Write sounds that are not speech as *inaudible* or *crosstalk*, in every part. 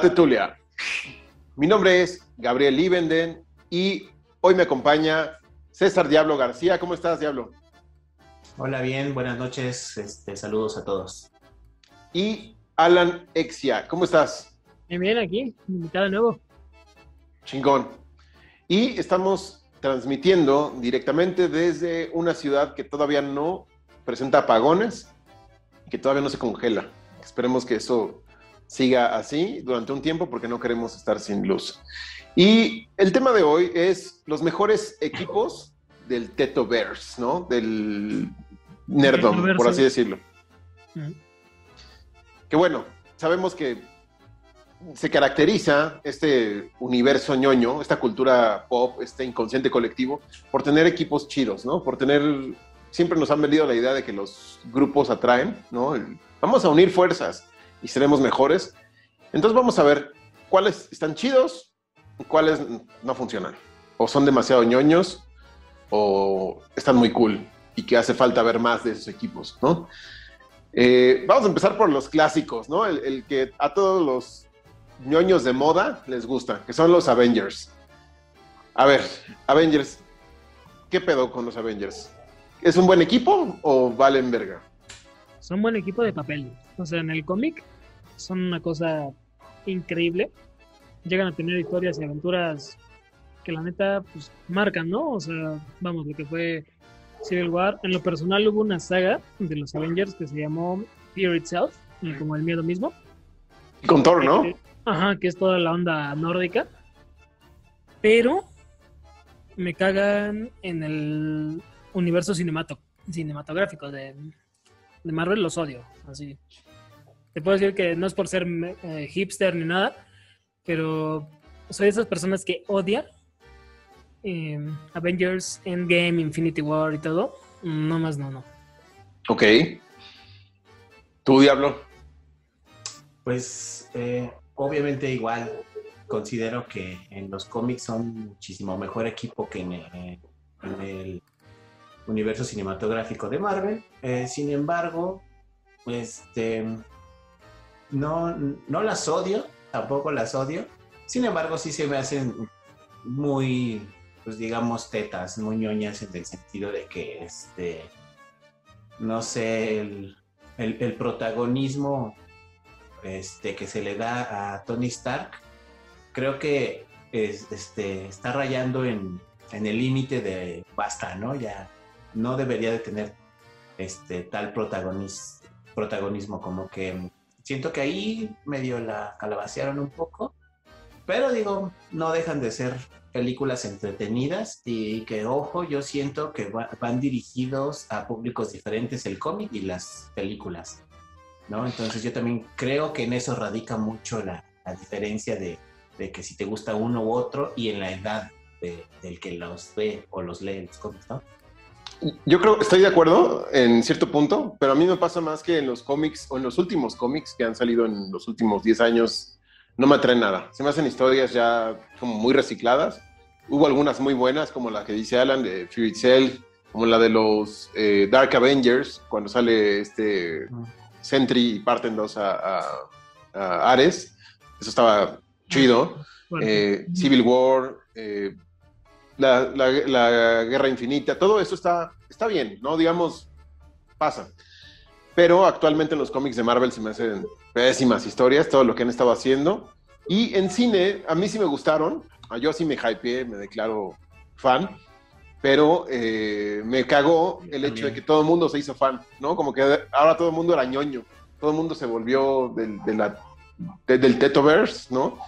La Tetulia. Mi nombre es Gabriel Libenden y hoy me acompaña César Diablo García. ¿Cómo estás, Diablo? Hola, bien, buenas noches. Este, saludos a todos. Y Alan Exia, ¿cómo estás? Bien, bien, aquí, invitado de nuevo. Chingón. Y estamos transmitiendo directamente desde una ciudad que todavía no presenta apagones y que todavía no se congela. Esperemos que eso siga así durante un tiempo porque no queremos estar sin luz. Y el tema de hoy es los mejores equipos del Tetoverse, ¿no? Del Nerdom, por así decirlo. Que bueno, sabemos que se caracteriza este universo ñoño, esta cultura pop, este inconsciente colectivo, por tener equipos chidos, ¿no? Por tener, siempre nos han venido la idea de que los grupos atraen, ¿no? vamos a unir fuerzas y seremos mejores. Entonces vamos a ver cuáles están chidos y cuáles no funcionan. O son demasiado ñoños o están muy cool y que hace falta ver más de esos equipos, ¿no? Eh, vamos a empezar por los clásicos, ¿no? El, que a todos los ñoños de moda les gusta, que son los Avengers. A ver, Avengers, ¿qué pedo con los Avengers? ¿Es un buen equipo o valen verga? Son buen equipo de papel. O sea, en el cómic son una cosa increíble. Llegan a tener historias y aventuras que la neta, pues, marcan, ¿no? O sea, vamos, lo que fue Civil War. En lo personal hubo una saga de los Avengers que se llamó Fear Itself, como el miedo mismo. Con Thor, ¿no? Ajá, que es toda la onda nórdica. Pero me cagan en el universo cinematográfico de, de Marvel, los odio, así. Te puedo decir que no es por ser eh, hipster ni nada, pero soy de esas personas que odia em, Avengers, Endgame, Infinity War y todo. No más, no, no. Ok. ¿Tú, Diablo? Pues eh, obviamente igual considero que en los cómics son muchísimo mejor equipo que en el, universo cinematográfico de Marvel. Eh, sin embargo, este, no, no las odio, tampoco las odio. Sin embargo, sí se me hacen muy, pues digamos, tetas, muy ñoñas en el sentido de que, este, no sé, el, protagonismo este, que se le da a Tony Stark, creo que este, está rayando en, en el límite de basta, ¿no? Ya no debería de tener este, tal protagonismo como que siento que ahí medio la calabacearon un poco, pero digo, no dejan de ser películas entretenidas y que, ojo, yo siento que van dirigidos a públicos diferentes el cómic y las películas, ¿no? Entonces yo también creo que en eso radica mucho la, diferencia de, que si te gusta uno u otro y en la edad del que los ve o los lee los cómics, ¿no? Yo creo, estoy de acuerdo en cierto punto, pero a mí me pasa más que en los cómics o en los últimos cómics que han salido en los últimos 10 años, no me atraen nada. Se me hacen historias ya como muy recicladas. Hubo algunas muy buenas, como la que dice Alan de Fury Cell, como la de los eh, Dark Avengers, cuando sale este Sentry y parten dos a, Ares. Eso estaba chido. Eh, Civil War, eh, la, guerra infinita, todo eso está, está bien, ¿no? Digamos, pasa. Pero actualmente en los cómics de Marvel se me hacen pésimas historias, todo lo que han estado haciendo. Y en cine, a mí sí me gustaron. Yo sí me hypeé, me declaro fan. Pero eh, me cagó el hecho de que todo el mundo se hizo fan, ¿no? Como que ahora todo el mundo era ñoño. Todo el mundo se volvió del, de la, del Tetoverse, ¿no?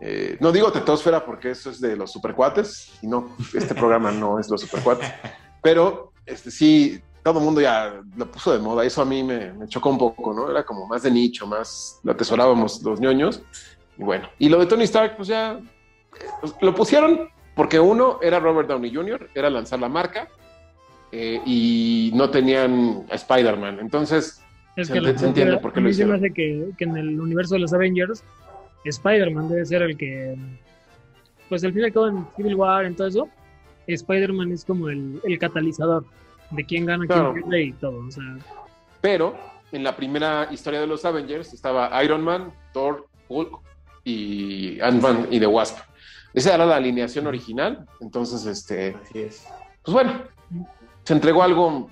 Eh, no digo tetosfera porque eso es de los supercuates, y no, este programa no es los supercuates, pero este, sí, todo el mundo ya lo puso de moda, eso a mí me, chocó un poco, ¿no? Era como más de nicho, más lo atesorábamos los ñoños, y bueno, y lo de Tony Stark, pues ya pues, lo pusieron porque uno era Robert Downey Jr., era lanzar la marca, eh, y no tenían a Spider-Man, entonces es se, que entiende por qué lo hicieron. Me hace que, que en el universo de los Avengers Spider-Man debe ser el que, pues al final todo en Civil War, en todo eso, Spider-Man es como el, catalizador de quién gana, quién pierde y todo. O sea. Pero en la primera historia de los Avengers estaba Iron Man, Thor, Hulk y Ant-Man y The Wasp. Esa era la alineación original. Entonces, este, Así es. pues bueno, se entregó algo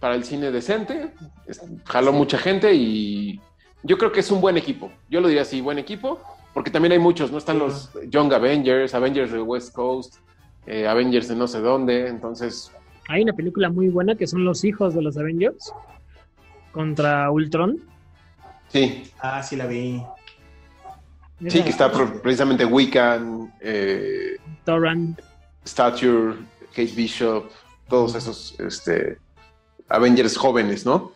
para el cine decente, jaló mucha gente y yo creo que es un buen equipo. Yo lo diría así, buen equipo, porque también hay muchos, ¿no? Están Sí. los Young Avengers, Avengers de West Coast, eh, Avengers de no sé dónde, entonces, Hay una película muy buena que son los hijos de los Avengers contra Ultron. sí, Ah, sí la vi. sí que está precisamente Wiccan, eh, Torrent. Stature, Kate Bishop, todos esos este, Avengers jóvenes, ¿no?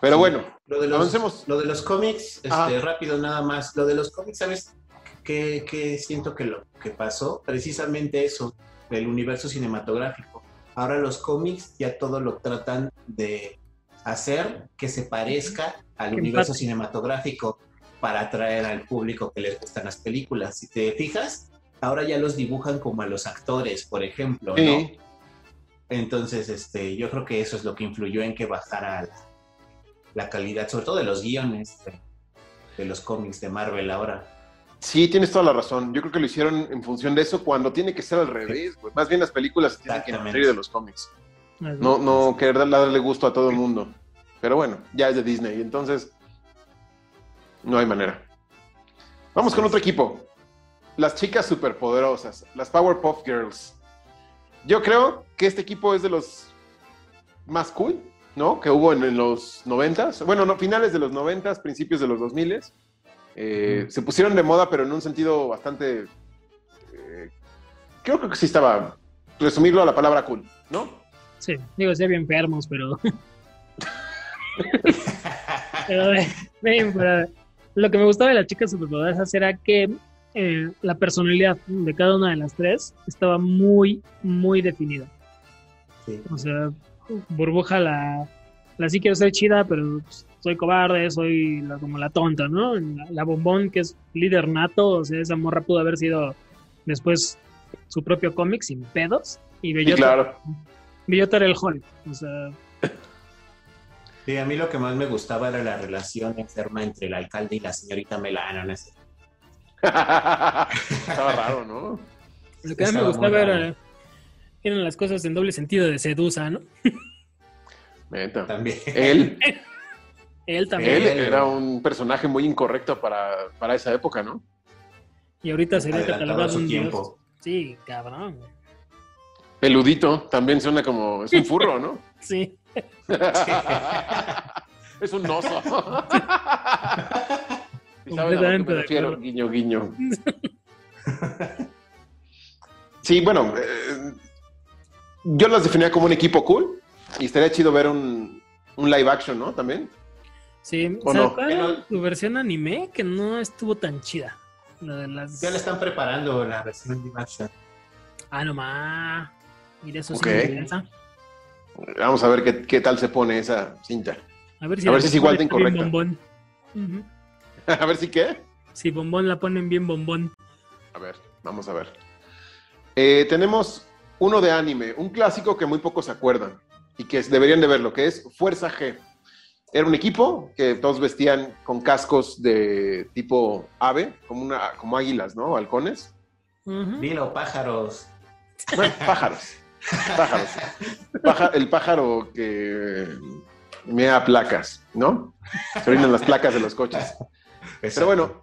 Pero Sí. bueno, Lo de los, Avancemos. Lo de los cómics, este, Ajá. rápido nada más. Lo de los cómics, ¿sabes qué, qué siento que lo que pasó? Precisamente eso, el universo cinematográfico. Ahora los cómics ya todo lo tratan de hacer que se parezca al universo cinematográfico para atraer al público que les gustan las películas. Si te fijas, ahora ya los dibujan como a los actores, por ejemplo, ¿no? sí, Entonces, este, yo creo que eso es lo que influyó en que bajara la, la calidad, sobre todo de los guiones de, de los cómics de Marvel ahora. Sí, tienes toda la razón. Yo creo que lo hicieron en función de eso cuando tiene que ser al revés. güey. Más bien las películas se tienen que nutrir de los cómics. No, no querer darle- darle gusto a todo el mundo. Pero bueno, ya es de Disney, entonces no hay manera. Vamos con otro equipo. Las chicas superpoderosas, las Powerpuff Girls. Yo creo que este equipo es de los más cool, ¿no? Que hubo en, en los noventas. Bueno, no, finales de los noventas, principios de los 2000 eh, Ujú. Se pusieron de moda, pero en un sentido bastante... eh, creo que sí estaba... Resumirlo a la palabra cool, ¿no? Sí, digo, sí había enfermos, pero. *laughs* pero, eh, ven, pero lo que me gustaba de las chicas superpoderosas era que eh, la personalidad de cada una de las tres estaba muy, muy definida. Sí. O sea, burbuja la, la sí quiero ser chida, pero pues, soy cobarde, soy la- como la tonta, ¿no? La, la bombón, que es líder nato, o sea, esa morra pudo haber sido después su propio cómic sin pedos. Y Sí, Bellota, claro. Bellota era el Hulk. O sea, Sí, a mí lo que más me gustaba era la relación enferma entre el alcalde y la señorita Melana. ¿no? *laughs* Estaba raro, ¿no? lo que más me gustaba raro. era, eran las cosas en doble sentido de sedusa, ¿no? *laughs* Neta. También. Él, *laughs* Él también. él era un personaje muy incorrecto para, para esa época, ¿no? Y ahorita sería catalogado un dios. tiempo. Sí, cabrón. Peludito, también suena como. Es un furro, ¿no? *laughs* Sí. es un oso. ¿Y sabes a lo que Completamente me de refiero? acuerdo. Guiño, guiño. Sí, bueno, eh, yo las definía como un equipo cool y estaría chido ver un, un live action, ¿no? También. Sí, ¿O no? sacaron su versión anime que no estuvo tan chida. La de las... Ya le están preparando la versión de action. Ah, no más. Mira, eso Ok. sí me interesa. Vamos a ver qué, qué tal se pone esa cinta. A ver si, A ver si es igual de incorrecta. bombón. *laughs* A ver si qué. Si bombón la ponen bien bombón. A ver, vamos a ver. Eh, tenemos uno de anime, un clásico que muy pocos se acuerdan y que es- deberían de verlo, que es Fuerza G. Era un equipo que todos vestían con cascos de tipo ave, como, una, como águilas, ¿no? Halcones. Ujú. Dilo, pájaros. Bueno, *laughs* pájaros. Pájaros. Paja- el pájaro que mea placas, ¿no? Se orinan las placas de los coches. Pero bueno,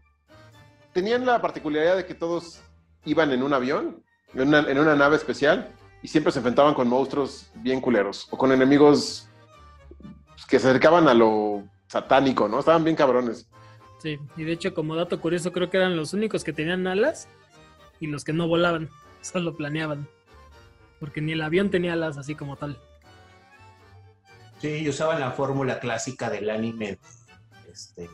tenían la particularidad de que todos iban en un avión, en una, en una nave especial, y siempre se enfrentaban con monstruos bien culeros, o con enemigos que se acercaban a lo satánico, ¿no? Estaban bien cabrones. Sí, y de hecho, como dato curioso, creo que eran los únicos que tenían alas y los que no volaban, *laughs* solo planeaban. Porque ni el avión tenía alas así como tal. Sí, y usaban la fórmula clásica del anime este,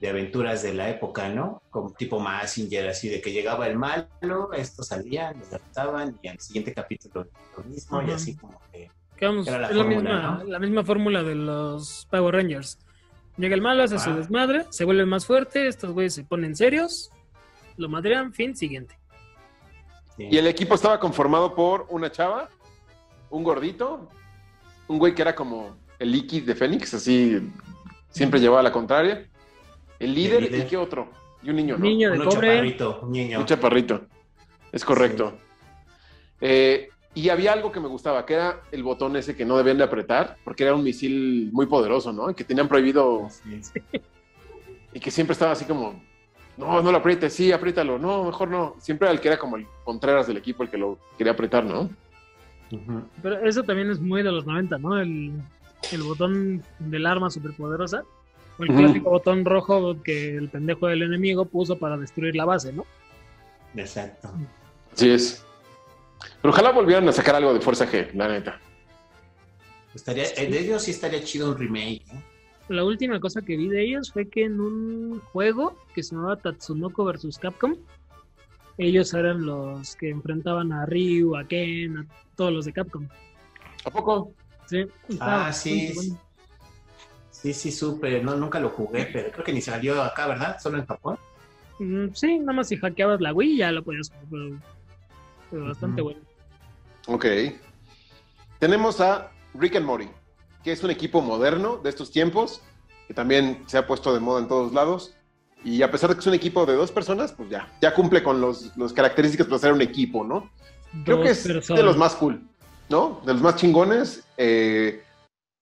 de aventuras de la época, ¿no? Como tipo Massinger, así de que llegaba el malo, estos salían, los derrotaban y al siguiente capítulo lo mismo y así como que... Vamos, Era la es la fórmula, misma, ¿no? la misma fórmula de los Power Rangers. Llega el malo, hace su desmadre, se vuelve más fuerte, estos güeyes se ponen serios, lo madrean, fin, siguiente. sí. Y el equipo estaba conformado por una chava, un gordito, un güey que era como el Iki de Fénix, así siempre llevaba la contraria, El líder, El líder. y qué otro. Y un niño, ¿no? Niño de Un cobre. chaparrito, un niño. Un chaparrito. Es correcto. Eh, y había algo que me gustaba, que era el botón ese que no debían de apretar, porque era un misil muy poderoso, ¿no? Y que tenían prohibido Sí. *laughs* y que siempre estaba así como, no, no lo aprietes, sí, apriétalo, no, mejor no. Siempre era el que era como el Contreras del equipo el que lo quería apretar, ¿no? Pero eso también es muy de los 90, ¿no? El, el botón del arma superpoderosa. O el clásico botón rojo que el pendejo del enemigo puso para destruir la base, ¿no? Exacto. Así es. Pero ojalá volvieran a sacar algo de Fuerza G, la neta. Estaría, eh, de ellos sí estaría chido un remake. ¿eh? La última cosa que vi de ellos fue que en un juego que se llamaba Tatsunoko vs Capcom, ellos eran los que enfrentaban a Ryu, a Ken, a todos los de Capcom. ¿A poco? Sí, Ah, sí. bueno. Sí, sí, supe. No, nunca lo jugué, pero creo que ni salió acá, ¿verdad? Solo en Japón. Mm, Sí, nada más si hackeabas la Wii ya lo podías jugar, pero, pero bastante bueno. Ok. Tenemos a Rick and Morty, que es un equipo moderno de estos tiempos, que también se ha puesto de moda en todos lados. Y a pesar de que es un equipo de dos personas, pues ya, ya cumple con los, los características para ser un equipo, ¿no? Creo Dos que es personas. de los más cool, ¿no? De los más chingones. Eh,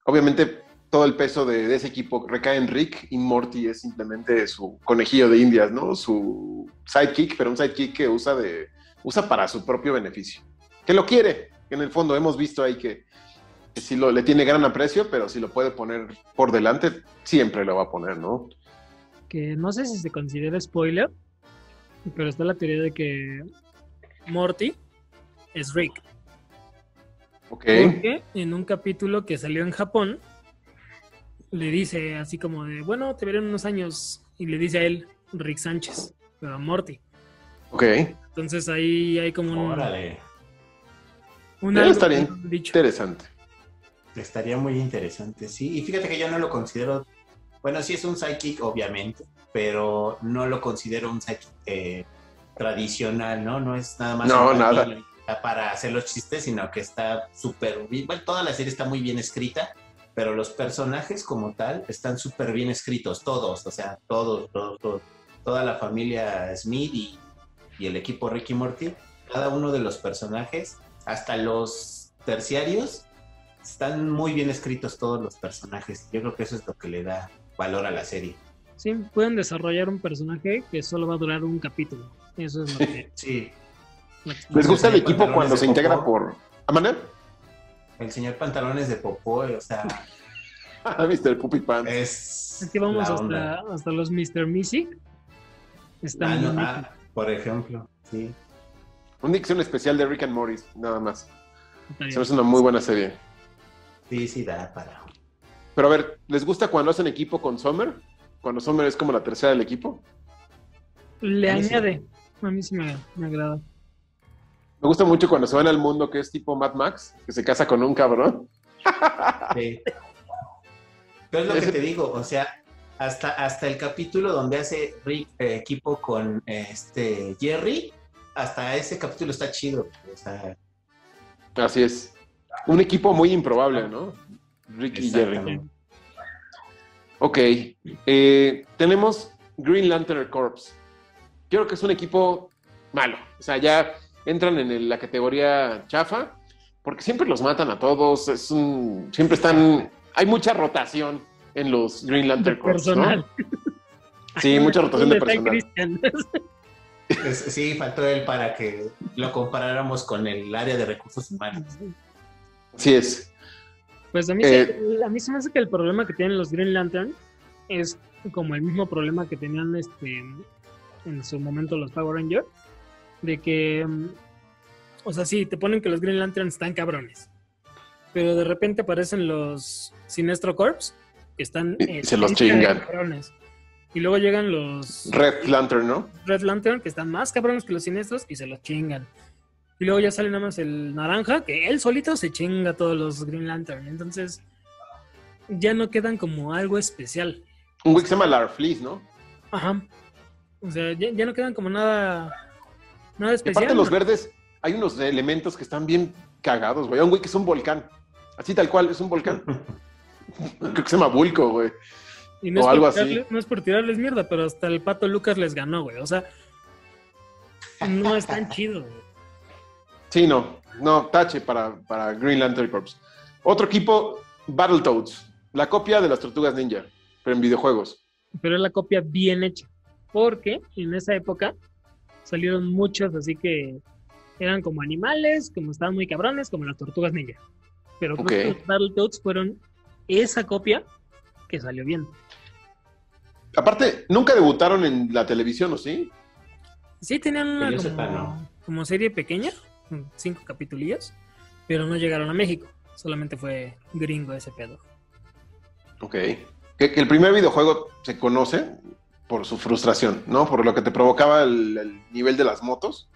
obviamente, todo el peso de, de ese equipo recae en Rick y Morty es simplemente su conejillo de indias, ¿no? Su sidekick, pero un sidekick que usa, de, usa para su propio beneficio. Que lo quiere, que en el fondo hemos visto ahí que, que si lo, le tiene gran aprecio, pero si lo puede poner por delante, siempre lo va a poner, ¿no? que no sé si se considera spoiler, pero está la teoría de que Morty es Rick. Ok. Porque en un capítulo que salió en Japón, le dice así como de, bueno, te veré en unos años. Y le dice a él, Rick Sánchez, pero a Morty. Ok. Entonces ahí hay como un, Órale. un Debe algo estar que bien. no han dicho. Interesante. Estaría muy interesante, sí. Y fíjate que yo no lo considero. Bueno, sí es un sidekick, obviamente, pero no lo considero un sidekick eh, tradicional, ¿no? No es nada más No, nada. para hacer los chistes, sino que está súper bien. Bueno, toda la serie está muy bien escrita, pero los personajes como tal están súper bien escritos, todos, o sea, todos, todos, todos. Toda la familia Smith y, y el equipo Ricky Morty, cada uno de los personajes, hasta los terciarios, están muy bien escritos todos los personajes. Yo creo que eso es lo que le da valor a la serie. Sí, pueden desarrollar un personaje que solo va a durar un capítulo. Eso es lo que... *laughs* Sí, ¿Les gusta el equipo cuando se integra por... ¿Amanda? El señor pantalones de popó, o sea, *laughs* Mr. Puppy Pants. es. Es que vamos hasta, hasta los Mr. Music. Está Ah, no, ah, por ejemplo, sí. Un dicción especial de Rick and Morty, nada más. Se me hace una muy buena serie. Sí, sí, da para. Pero a ver, ¿les gusta cuando hacen equipo con Summer? Cuando Summer es como la tercera del equipo. Le A mí sí. añade. A mí sí me, me agrada. Me gusta mucho cuando se van al mundo que es tipo Mad Max, que se casa con un cabrón. Sí. *laughs* Pero es lo que te digo, o sea, hasta, hasta el capítulo donde hace Rick eh, equipo con eh, este Jerry, hasta ese capítulo está chido. O sea, Así es. Un equipo muy improbable, ¿no? Rick y Jerry. Ok. eh, tenemos Green Lantern Corps. Creo que es un equipo malo. O sea, ya entran en el- la categoría chafa, porque siempre los matan a todos. Es un, siempre están. Hay mucha rotación en los Green Lantern Corps. ¿no? personal. Sí, *laughs* mucha rotación de ¿Dónde está personal. *laughs* Sí, faltó él para que lo comparáramos con el área de recursos humanos. Sí es. Pues a mí, Eh, se, a mí se me hace que el problema que tienen los Green Lantern es como el mismo problema que tenían este en su momento los Power Rangers, de que, mm, o sea, sí, te ponen que los Green Lantern están cabrones, pero de repente aparecen los Sinestro Corps, que están... Y eh, se los chingan. cabrones. Y luego llegan los Red Lantern, ¿no? Red Lantern, que están más cabrones que los siniestros, y se los chingan. Y luego ya sale nada más el naranja, que él solito se chinga a todos los Green Lantern. Entonces, ya no quedan como algo especial. Un güey que se llama Larfleeze, ¿no? Ajá. O sea, ya, ya no quedan como nada, nada Y especial. aparte los ¿no? verdes, hay unos elementos que están bien cagados, güey. Hay un güey que es un volcán. Así tal cual, es un volcán. *laughs* Creo que se llama Vulco, güey. Y no, O algo por así. no es por tirarles mierda, pero hasta el pato Lucas les ganó, güey. O sea, no es tan chido, güey. Sí, no. No, tache para, para Green Lantern Corps. Otro equipo, Battletoads. La copia de las Tortugas Ninja, pero en videojuegos. Pero es la copia bien hecha. Porque en esa época salieron muchos, así que eran como animales, como estaban muy cabrones, como las tortugas ninja. Pero creo Ok. que los Battletoads fueron esa copia que salió bien. Aparte, nunca debutaron en la televisión, ¿o sí? Sí, tenían una como, sepa, no. como serie pequeña, con cinco capitulillos, pero no llegaron a México. Solamente fue gringo ese pedo. Ok. Que, que el primer videojuego se conoce por su frustración, ¿no? Por lo que te provocaba el, el nivel de las motos.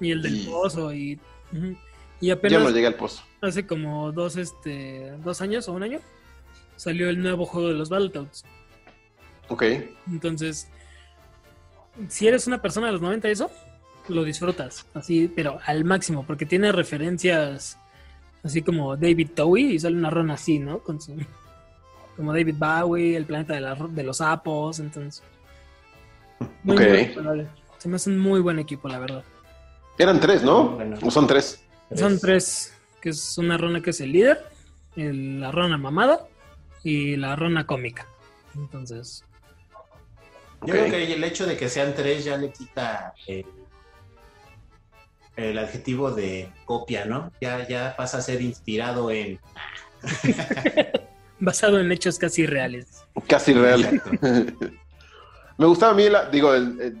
Y el del Y- pozo y... ujú. Y Ya apenas no llegué al pozo. hace como dos, este, dos años o un año salió el nuevo juego de los Battletoads. Ok. Entonces, si eres una persona de los 90 y eso, lo disfrutas, así, pero al máximo, porque tiene referencias así como David Bowie y sale una rana así, ¿no? Con su, como David Bowie, el planeta de, la- de los sapos, entonces. Muy, muy. Se me hace un muy buen equipo, la verdad. Eran tres, ¿no? Bueno. ¿O son tres? Son tres, que es una rana que es el líder, el- la rana mamada y la rana cómica. Entonces, Yo creo que el hecho de que sean tres ya le quita eh, el adjetivo de copia, ¿no? Ya, ya pasa a ser inspirado en... *laughs* basado en hechos casi reales. Casi real. *laughs* Me gustaba a mí, la- digo, el- el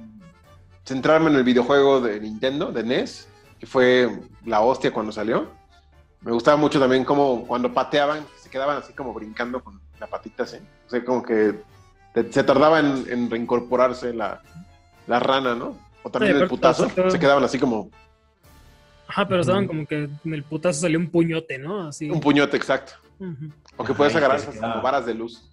centrarme en el videojuego de Nintendo, de NES, que fue la hostia cuando salió. Me gustaba mucho también como cuando pateaban, se quedaban así como brincando con la patita así. O sea, como que te- se tardaba en, en reincorporarse la, la rana, ¿no? O también Sí, el putazo. Se quedaban así como Ajá, pero estaban como que en el putazo salió un puñote, ¿no? Así. un puñote exacto. Ujú. O que puedes agarrar esas varas de luz.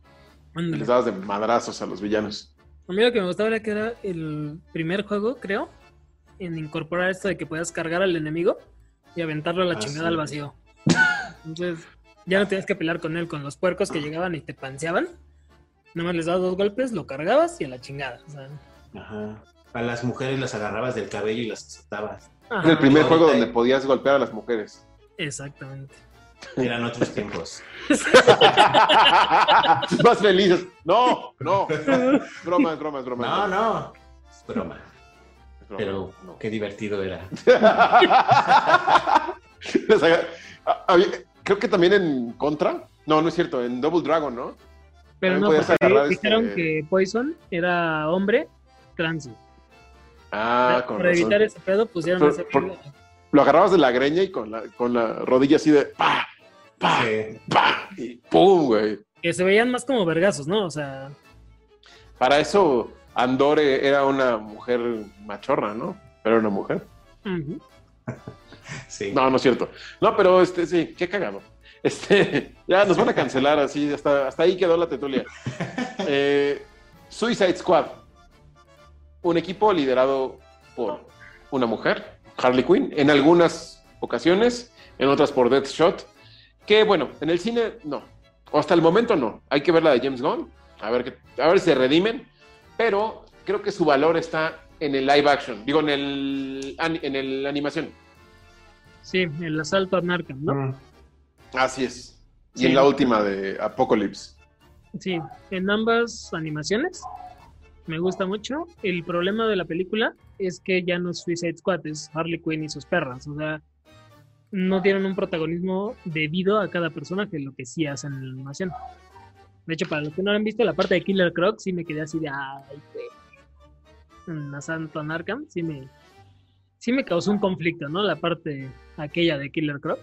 Y Ándale. les dabas de madrazos a los villanos. A mí lo que me gustaba era que era el primer juego, creo, en incorporar esto de que puedas cargar al enemigo y aventarlo a la Ah, chingada sí. al vacío. Entonces, ya no tenías que pelear con él, con los puercos que llegaban y te panseaban. Nada más les dabas dos golpes, lo cargabas y a la chingada. O sea, Ajá. A las mujeres las agarrabas del cabello y las azotabas. ajá, Era el primer juego donde podías golpear a las mujeres. Exactamente. Eran otros tiempos. *laughs* Más felices. No, no. Bromas, bromas, bromas. No, no. Es broma. Es broma, Pero no. qué divertido era. *laughs* Creo que también en Contra. No, no es cierto. En Double Dragon, ¿no? Pero También no, porque dijeron este- que Poison era hombre trans. Ah, con Para razón. evitar ese pedo, pusieron Por- ese por- Lo agarrabas de la greña y con la, con la rodilla así de pa, pa, Sí. pa, y pum, güey. que se veían más como vergazos, ¿no? O sea, Para eso Andore era una mujer machorra, ¿no? Pero era una mujer. *laughs* Sí. No, no es cierto. No, pero este, sí, qué cagado. Este, *laughs* ya nos van a cancelar así, hasta, hasta ahí quedó la tetulia. *laughs* Eh, Suicide Squad. Un equipo liderado por una mujer, Harley Quinn, en algunas ocasiones, en otras por Deathshot. Que bueno, en el cine no. O hasta el momento no. Hay que ver la de James Gunn, a ver, que, a ver si se redimen. Pero creo que su valor está en el live action, digo, en el, en el animación. sí, el asalto a Narcan, ¿no? Mm. Así es. Y Sí. en la última de Apocalypse. Sí, en ambas animaciones me gusta mucho. El problema de la película es que ya no es Suicide Squad, es Harley Quinn y sus perras. O sea, no tienen un protagonismo debido a cada personaje, lo que sí hacen en la animación. De hecho, para los que no lo han visto, la parte de Killer Croc sí me quedé así de ay, güey. En Asalto a Arkham sí me, sí me causó un conflicto, ¿no? La parte aquella de Killer Croc.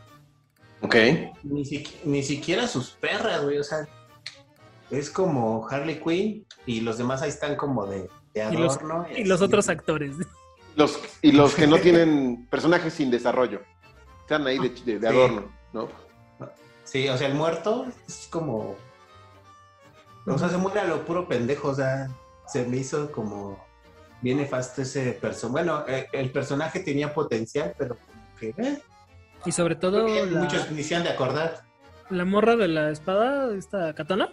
Ok. Ni, siqui- ni siquiera sus perras, güey. O sea, es como Harley Quinn y los demás ahí están como de, de Y los- adorno. Y los otros actores. Los, y los que no tienen personajes sin desarrollo. Están ahí de, de- de Sí. adorno, ¿no? Sí, o sea, el muerto es como. O sea, se muere a lo puro pendejo. O sea, se me hizo como bien nefasto ese personaje. Bueno, eh, el personaje tenía potencial, pero como que. eh, Y sobre todo la, muchos ni se han de acordar. la morra de la espada, esta katana.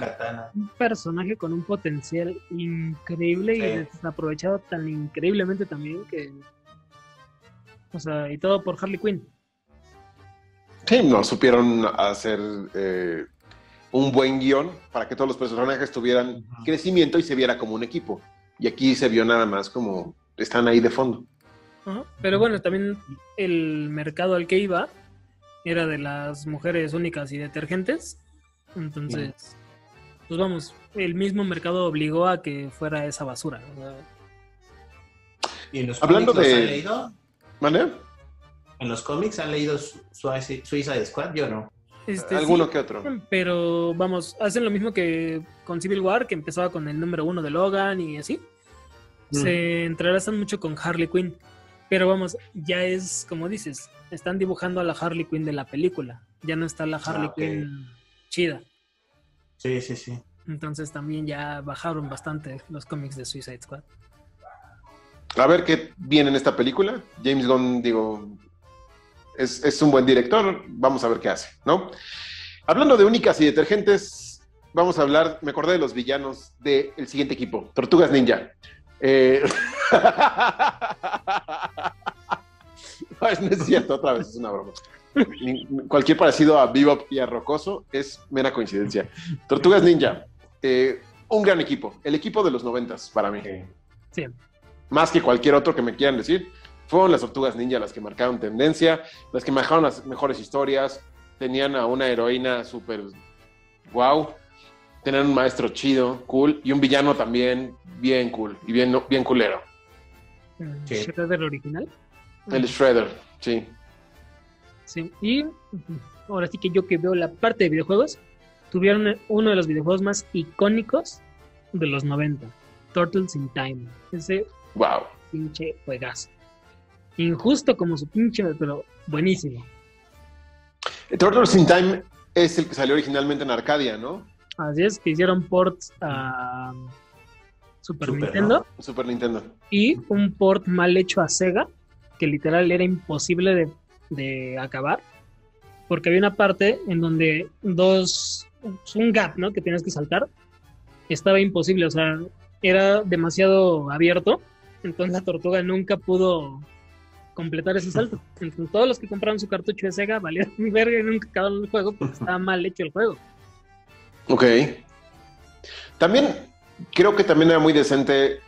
Katana. Un personaje con un potencial increíble y desaprovechado tan increíblemente también que. O sea, y todo por Harley Quinn. Sí, no supieron hacer eh, un buen guion para que todos los personajes tuvieran crecimiento y se viera como un equipo. Y aquí se vio nada más como están ahí de fondo. Pero bueno, también el mercado al que iba era de las mujeres únicas y detergentes. Entonces, pues vamos, el mismo mercado obligó a que fuera esa basura. ¿Y en los Hablando los de- han leído? ¿Vale? ¿En los cómics han leído Su- Suicide Suicide Squad? Yo no. este, Alguno sí, que otro. Pero vamos, hacen lo mismo que con Civil War, que empezaba con el número uno de Logan y así. Mm. Se entrelazan mucho con Harley Quinn. Pero vamos, ya es como dices, están dibujando a la Harley Quinn de la película. Ya no está la Harley Ah, ok. Quinn chida. Sí, sí, sí. Entonces también ya bajaron bastante los cómics de Suicide Squad. A ver qué viene en esta película. James Gunn, digo, es, es un buen director. Vamos a ver qué hace, ¿no? Hablando de únicas y detergentes, vamos a hablar, me acordé de los villanos del siguiente equipo, Tortugas Ninja. Eh, *laughs* no, es- cierto, otra vez, es una broma. Cualquier parecido a Bebop y a Rocoso es mera coincidencia. Tortugas Ninja, eh, un gran equipo, el equipo de los noventas para mí Sí. Más que cualquier otro que me quieran decir, fueron las tortugas ninja las que marcaron tendencia, las que marcaron las mejores historias, tenían a una heroína súper wow, tenían un maestro chido, cool, y un villano también bien cool y bien, bien culero. El Sí. Shredder original. El Shredder, sí. Sí. Y ahora sí que yo que veo la parte de videojuegos, tuvieron uno de los videojuegos más icónicos de los 90, Turtles in Time. Ese Wow. pinche juegazo. Injusto como su pinche, pero buenísimo. Turtles in Time es el que salió originalmente en Arcadia, ¿no? Así es, que hicieron ports a Super, Super, Nintendo Super Nintendo. y un port mal hecho a Sega, que literal era imposible de, de acabar, porque había una parte en donde dos, un gap, ¿no? Que tenías que saltar, estaba imposible, o sea, era demasiado abierto, entonces la tortuga nunca pudo completar ese salto. Entonces todos los que compraron su cartucho de Sega valieron verga y nunca acabaron el juego porque estaba mal hecho el juego. Ok. También creo que también era muy decente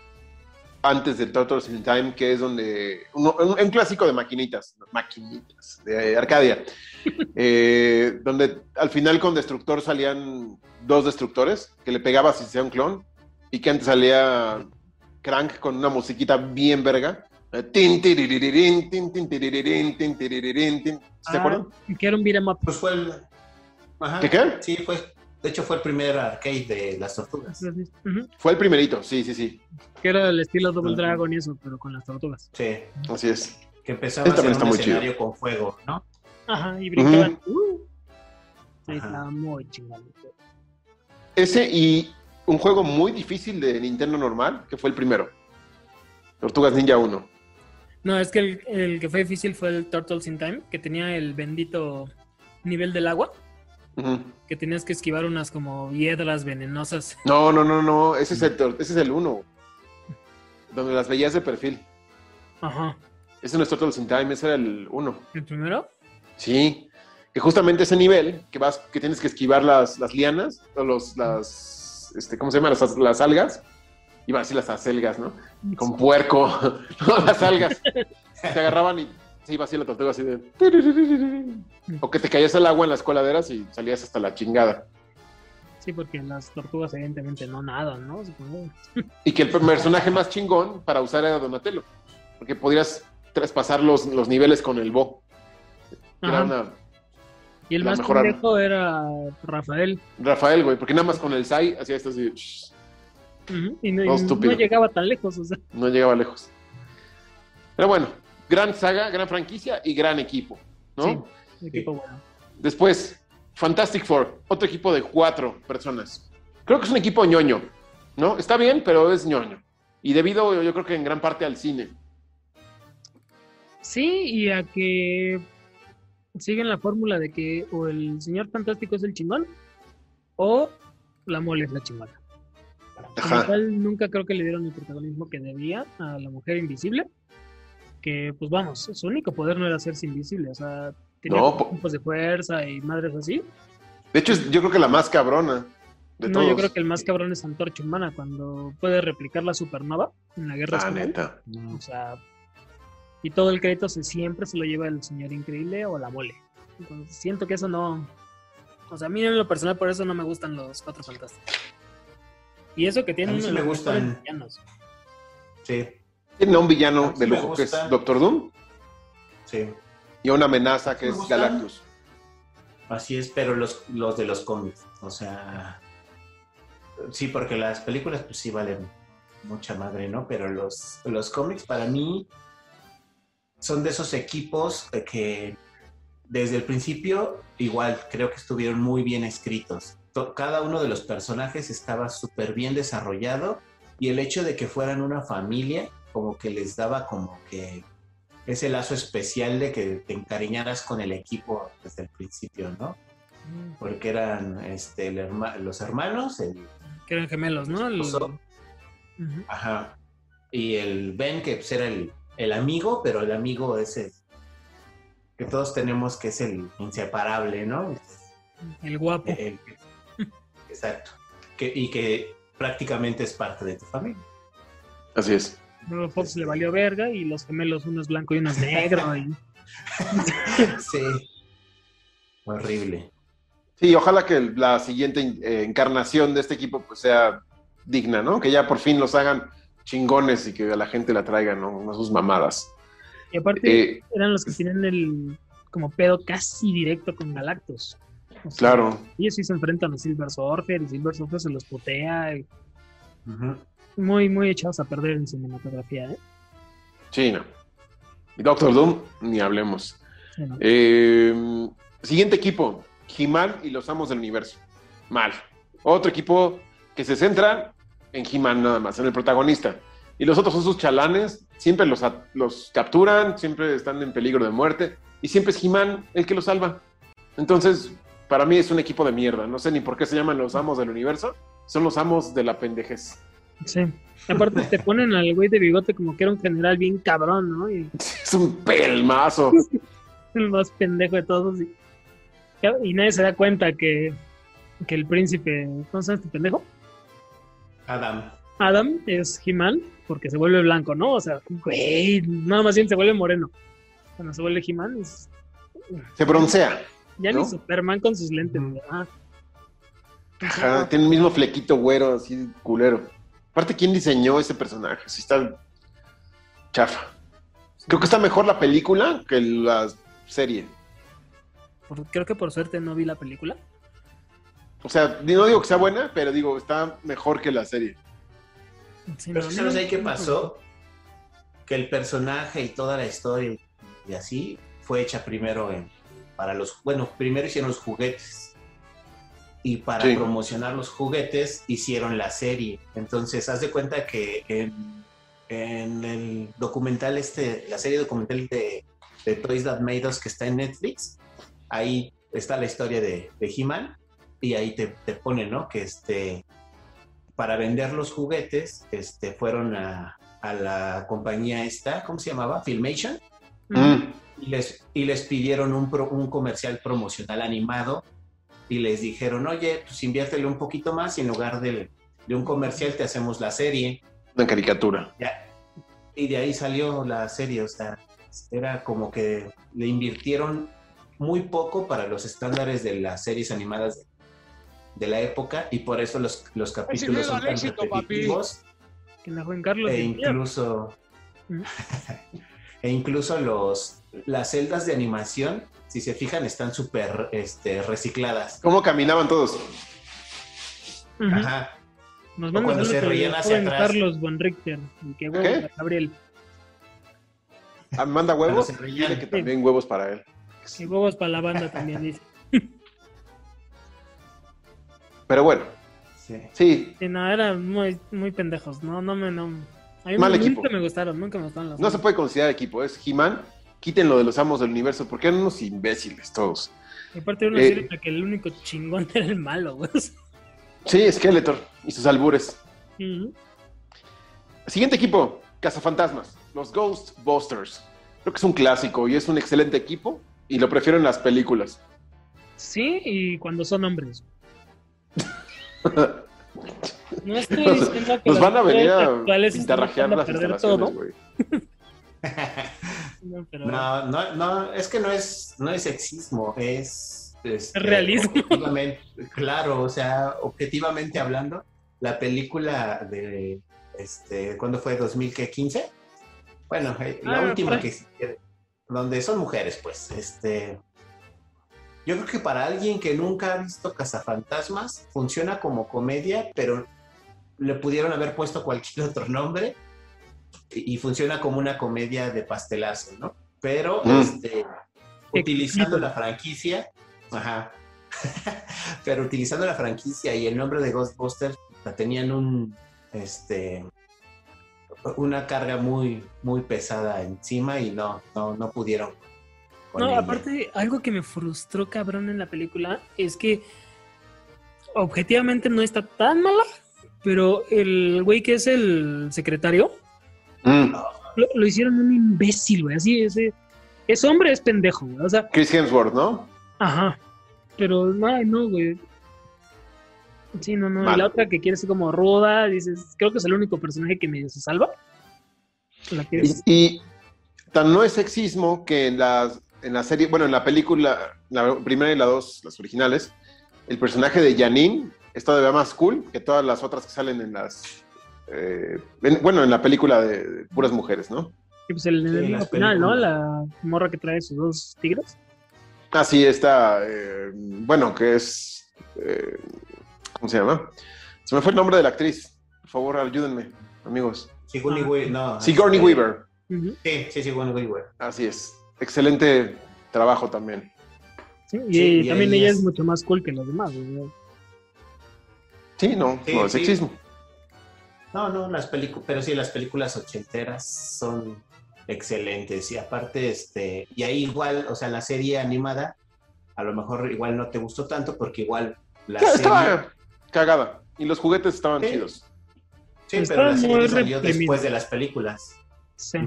antes de Turtles in Time, que es donde uno- un, un clásico de maquinitas, maquinitas de Arcadia, *laughs* eh, donde al final con Destructor salían dos destructores que le pegabas y se hacía un clon, y que antes salía Crank con una musiquita bien verga. eh, tin, tin, tin, tiririrín, tin, tiririrín, tin. ¿Sí ¿Te Ah, acuerdan? Que era un beat'em up. Pues fue el. Ajá. ¿Qué qué? Sí, fue. De hecho, fue el primer arcade de las tortugas. Fue el primerito, sí, sí, sí, Que era el estilo Double. Dragon y eso, pero con las tortugas. Sí. así es. Que empezaba Ese a ser un chido. escenario con fuego, ¿no? Ajá, y brincaban. Uh. Ajá. estaba muy chingón. Ese y un juego muy difícil de Nintendo normal, que fue el primero. Tortugas Ninja 1. No, es que el, el que fue difícil fue el Turtles in Time, que tenía el bendito nivel del agua, que tenías que esquivar unas como hiedras venenosas. *laughs* No, no, no, no. Ese es el, ese es el 1. Donde las veías de perfil. Ajá. Ese no es Turtles in Time, ese era el 1. ¿El primero? Sí. Que justamente ese nivel, que vas, que tienes que esquivar las, las lianas, o los, las, este, ¿cómo se llama? Las, las algas. Iba a decir las acelgas, ¿no? Con puerco. *laughs* no, las algas. Te agarraban y se iba así la tortuga así de... O que te caías al agua en las coladeras y salías hasta la chingada. Sí, porque las tortugas evidentemente no nadan, ¿no? Y que el personaje más chingón para usar era Donatello. Porque podrías traspasar los, los niveles con el Bo. Era una... Y el la más pendejo era Rafael. Rafael, güey, porque nada más con el Sai hacía esto así, shh, Ujú, Y, no, y No, llegaba tan lejos, o sea. no llegaba lejos. Pero bueno, gran saga, gran franquicia y gran equipo, ¿no? Sí. Equipo bueno. Después, Fantastic Four, otro equipo de cuatro personas. Creo que es un equipo ñoño, ¿no? Está bien, pero es ñoño. Y debido, yo creo que en gran parte al cine. Sí, y a que siguen la fórmula de que o el señor fantástico es el chingón o la mole es la chingona. Ajá. tal, nunca creo que le dieron el protagonismo que debía a la mujer invisible. Que, pues vamos, su único poder no era hacerse invisible. O sea, tenía No, de fuerza y madres así. De hecho, yo creo que la más cabrona de no, todos. yo creo que el más cabrón es Antorcha Humana cuando puede replicar la supernova en la guerra Ah, neta. No. O sea, y todo el crédito se, siempre se lo lleva el señor increíble o la mole. Entonces siento que eso no. O sea, a mí en lo personal por eso no me gustan los cuatro fantásticos. Y eso que A tienen mí sí me gustan. villanos. Sí, Tiene a un villano Sí de lujo que es. Doctor Doom sí. y a una amenaza que Me es gustan. Galactus. Así es, pero los, los de los cómics, o sea, sí, porque las películas pues sí valen mucha madre, ¿no? Pero los, los cómics para mí son de esos equipos que desde el principio igual creo que estuvieron muy bien escritos. To- Cada uno de los personajes estaba súper bien desarrollado y el hecho de que fueran una familia como que les daba como que ese lazo especial de que te encariñaras con el equipo desde el principio, ¿no? Porque eran este, herma- los hermanos, el, Que eran gemelos, ¿no? El- ajá, y el Ben, que pues, era el, el amigo, pero el amigo ese que todos tenemos que es el inseparable, ¿no? El guapo. El- el- exacto. Que, y que prácticamente es parte de tu familia. Así es. Luego Fox le valió verga y los gemelos, uno es blanco y uno es negro. *laughs* y- Sí. Horrible. Sí, ojalá que el- la siguiente eh, encarnación de este equipo pues, sea digna, ¿no? Que ya por fin los hagan chingones y que a la gente la traigan, ¿no? No sus mamadas. Y aparte Eh, eran los que tienen el como pedo casi directo con Galactus. O sea, claro. Ellos sí se enfrentan a Silver Surfer y Silver Surfer se los putea. y muy, muy echados a perder en cinematografía, ¿eh? Sí, no. Y Doctor Doom, ni hablemos. Sí, ¿no? Eh, siguiente equipo, He-Man y los Amos del Universo. Mal. Otro equipo que se centra en He-Man nada más, en el protagonista. Y los otros son sus chalanes, siempre los, los capturan, siempre están en peligro de muerte, y siempre es He-Man el que los salva. Entonces, para mí es un equipo de mierda. No sé ni por qué se llaman los Amos del Universo. Son los amos de la pendejez. Sí. Aparte te ponen al güey de bigote como que era un general bien cabrón, ¿no? Y *laughs* Es un pelmazo. *laughs* el más pendejo de todos. Y, y nadie se da cuenta que, que el príncipe, ¿cómo se llama este pendejo? Adam. Adam es He-Man porque se vuelve blanco, ¿no? O sea, güey, nada más bien se vuelve moreno. Cuando se vuelve He-Man es Se broncea. ya ¿No? ni Superman con sus lentes. Ajá, tiene el mismo flequito güero, así culero. Aparte, ¿quién diseñó ese personaje? Sí está chafa. Creo que está mejor la película que la serie. Por- creo que por suerte no vi la película. O sea, no digo que sea buena, pero digo, está mejor que la serie. Sí, Pero no, es que no, ¿sabes ahí qué pasó? Que el personaje y toda la historia y así fue hecha primero en, para los, bueno, primero hicieron los juguetes y para Sí. promocionar los juguetes hicieron la serie. Entonces, haz de cuenta que en, en el documental este, la serie documental de, de Toys That Made Us que está en Netflix, ahí está la historia de, de He-Man y ahí te, te pone, ¿no? Que este, para vender los juguetes, este, fueron a, a la compañía esta, ¿cómo se llamaba? Filmation, Ujú. Mm. y les, y les pidieron un, pro- un comercial promocional animado y les dijeron, oye, pues inviértele un poquito más y en lugar de, de un comercial te hacemos la serie. Una caricatura. Ya. Y de ahí salió la serie, o sea, era como que le invirtieron muy poco para los estándares de las series animadas de, la época y por eso los, los capítulos son tan repetitivos Que la Juan Carlos e incluso Ujú. *laughs* e incluso los las celdas de animación si se fijan están súper este, recicladas ¿Cómo caminaban todos? Ajá. Nos O mandan cuando se reían hacia atrás. Carlos Von Richter. Y que huevos ¿Qué? a Gabriel. Ah, ¿Manda huevos? Dile que también huevos para él. Y huevos para la banda también dice. Pero bueno, Sí. sí, Sí, no, eran muy, muy pendejos. No, no me, no. A mí Mal nunca equipo. me gustaron, nunca me gustaron las no se puede considerar equipo, es He-Man. Quítenlo de los amos del universo, porque eran unos imbéciles todos. Y aparte de una Eh. que el único chingón era el malo, güey. *laughs* Sí, Skeletor y sus albures. Siguiente equipo, Cazafantasmas, los Ghostbusters. Creo que es un clásico y es un excelente equipo y lo prefiero en las películas. Sí, y cuando son hombres. *laughs* No estoy Nos, diciendo que nos van a venir a pintarrajear las instalaciones, güey. No, *laughs* pero- No, no, no, es que no es, no es sexismo, es... este, Realismo. objetivamente- claro, o sea, objetivamente hablando, la película de, este, ¿cuándo fue? ¿2015? Bueno, eh, la Ah, última ahí. que hicieron, donde son mujeres, pues, este... Yo creo que para alguien que nunca ha visto Cazafantasmas, funciona como comedia, pero le pudieron haber puesto cualquier *laughs* otro nombre y, y funciona como una comedia de pastelazo, ¿no? Pero Mm. este, utilizando la franquicia, ajá, *laughs* pero utilizando la franquicia y el nombre de Ghostbusters, tenían un, este, una carga muy, muy pesada encima y no, no, no pudieron. Con No, ella. aparte, algo que me frustró cabrón en la película es que objetivamente no está tan mala, pero el güey que es el secretario Mm. lo, lo hicieron un imbécil, güey. Así, ese, es hombre, es pendejo, güey. O sea, Chris Hemsworth, ¿no? ajá. Pero no, no, güey. Sí, no, no. Y la otra que quiere ser como ruda, dices, creo que es el único personaje que medio se salva. La que Y, es- y tan no es sexismo que en las en la serie, bueno, en la película, la primera y la dos, las originales, el personaje de Janine es todavía más cool que todas las otras que salen en las eh, en- bueno, en la película de, de puras mujeres, ¿no? que, pues el Sí, las final, ¿no? La morra que trae sus dos tigres. Así está, eh, bueno, que es, eh, ¿cómo se llama? Se me fue el nombre de la actriz. Por favor, ayúdenme, amigos. Sigourney Ah. Weaver, no. Sigourney este, Weaver. Sí, sí, Sigourney Weaver. Así es. Excelente trabajo también. sí, Y, Sí, y también ella es- es mucho más cool que los demás. güey. Sí, no, Sí, no es sí. sexismo. No, no, las películas, pero sí, las películas ochenteras son excelentes. Y aparte, este, y ahí igual, o sea, la serie animada, a lo mejor igual no te gustó tanto, porque igual la Sí, serie. estaba cagada. Y los juguetes estaban Sí. chidos. Sí, pero la serie salió después de las películas. Sí.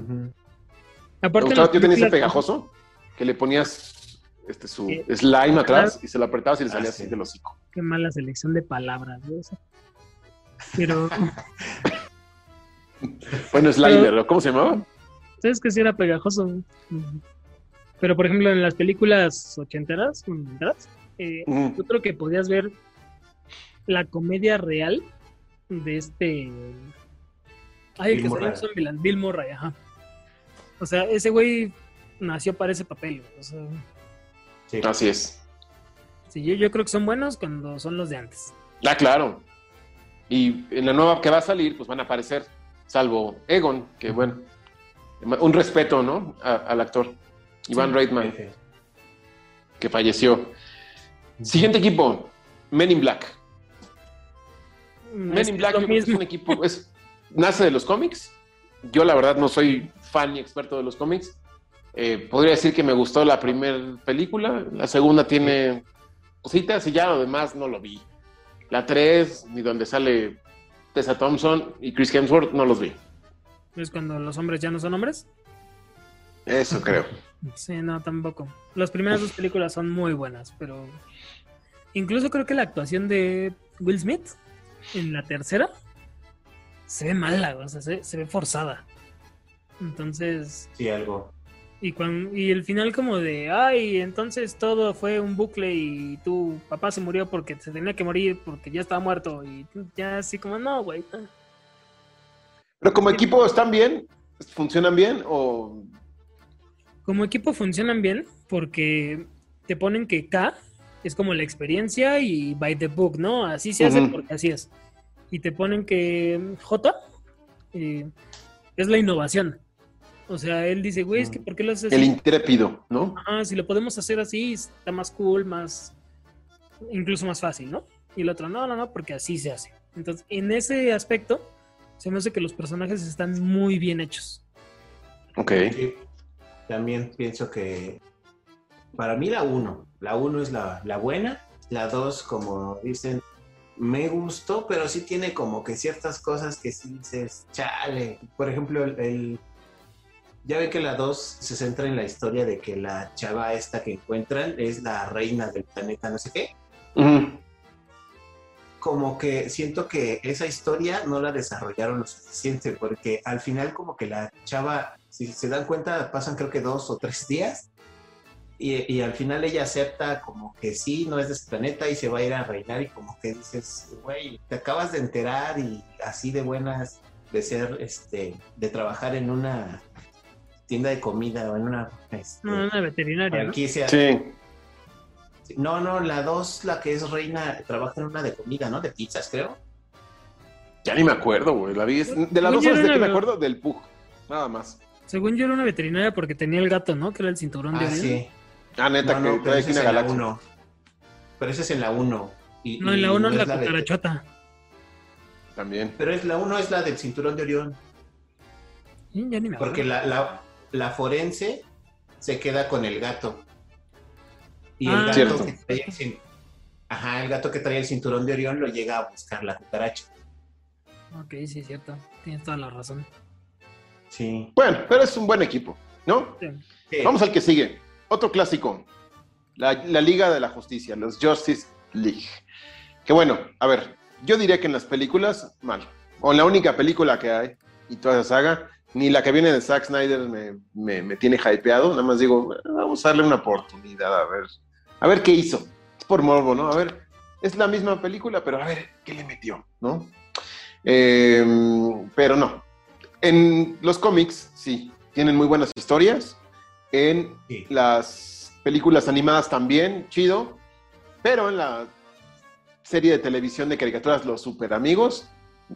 Aparte, gustaba, yo tenía ese pegajoso que le ponías este, su Sí. slime atrás y se lo apretabas y le Ah, salía sí. así del hocico. Qué mala selección de palabras, güey, o sea. Pero, *laughs* Bueno, Slimer, ¿no? ¿cómo se llamaba? ¿sabes que sí era pegajoso? Pero, por ejemplo, en las películas ochenteras, eh, Mm. yo creo que podías ver la comedia real de este. Ay, el Bill que salió en Bill Murray, ajá. O sea, ese güey nació para ese papel, o sea. Sí. Así es. Sí, yo, yo creo que son buenos cuando son los de antes. Ah, claro. Y en la nueva que va a salir, pues van a aparecer, salvo Egon, que bueno, un respeto, ¿no? A- al actor, Iván Sí. Reitman, que falleció. Siguiente equipo, Men in Black. Men Es in Black es yo lo creo que es mismo. un equipo, es, nace de los cómics. Yo la verdad no soy fan ni experto de los cómics. Eh, podría decir que me gustó la primera película, la segunda tiene cositas y ya lo demás no lo vi. La 3, ni donde sale Tessa Thompson y Chris Hemsworth, no los vi. Es cuando los hombres ya no son hombres. Eso *laughs* creo. Sí, no, tampoco. Las primeras dos películas son muy buenas, pero incluso creo que la actuación de Will Smith en la tercera se ve mala, o sea, se, se ve forzada. Entonces, Sí, algo. y, cuan- y el final como de, ay, entonces todo fue un bucle y tu papá se murió porque se tenía que morir porque ya estaba muerto y ya así como, no, güey. no". Pero como equipo, ¿están bien? ¿Funcionan bien? ¿O Como equipo funcionan bien porque te ponen que K es como la experiencia y by the book, ¿no? Así se hace porque así es. Y te ponen que J eh, es la innovación. O sea, él dice, güey, es que ¿por qué lo haces el intrépido, no? Ajá, si lo podemos hacer así, está más cool, más. incluso más fácil, ¿no? Y el otro, no, no, no, porque así se hace. Entonces, en ese aspecto, se me hace que los personajes están muy bien hechos. Ok. Sí. También pienso que para mí la 1, la 1 es la, la buena, la 2, como dicen, me gustó, pero sí tiene como que ciertas cosas que sí dices, chale. Por ejemplo, el, el- ya ve que la 2 se centra en la historia de que la chava esta que encuentran es la reina del planeta, no sé qué. Como que siento que esa historia no la desarrollaron lo suficiente, porque al final como que la chava, si se dan cuenta, pasan creo que dos o tres días. Y, y al final ella acepta como que sí, no es de este planeta y se va a ir a reinar y como que dices, güey, te acabas de enterar y así de buenas de ser, este, de trabajar en una tienda de comida o en una este, No, una veterinaria, ¿no? Sí. No, no, la dos, la que es reina, trabaja en una de comida, ¿no? De pizzas, creo. Ya ni me acuerdo, güey. La vi. es- De las dos horas de que me acuerdo del Pug. Nada más. Según yo era una veterinaria porque tenía el gato, ¿no? Que era el cinturón de Ah, Orión. sí. Ah, neta, No, que trae aquí es una en la galaxia. 1. Pero ese es en la 1. Y, No, en la 1 es la de- cucarachota. También. Pero es la 1 es la del cinturón de Orión. Sí, ya ni me acuerdo. Porque la, la, la forense se queda con el gato. Y el Ah, gato Cierto. que trae el Ajá, el gato que trae el cinturón de Orión lo llega a buscar la cucaracha. Ok, sí, es cierto. Tienes toda la razón. Sí. Bueno, pero es un buen equipo, ¿no? Sí. Vamos al que sigue. Otro clásico. La, Liga de la Justicia, los Justice League. Que bueno, a ver, yo diría que en las películas, mal. O en la única película que hay, y toda esa saga, ni la que viene de Zack Snyder me, me- me tiene hypeado. Nada más digo, "Eh, vamos a darle una oportunidad, a ver. A ver qué hizo. Es por morbo, ¿no? A ver, es la misma película, pero a ver qué le metió, ¿no? Eh, pero no. En los cómics, sí, tienen muy buenas historias. En Sí. las películas animadas también, chido. Pero en la serie de televisión de caricaturas, Los Super Amigos,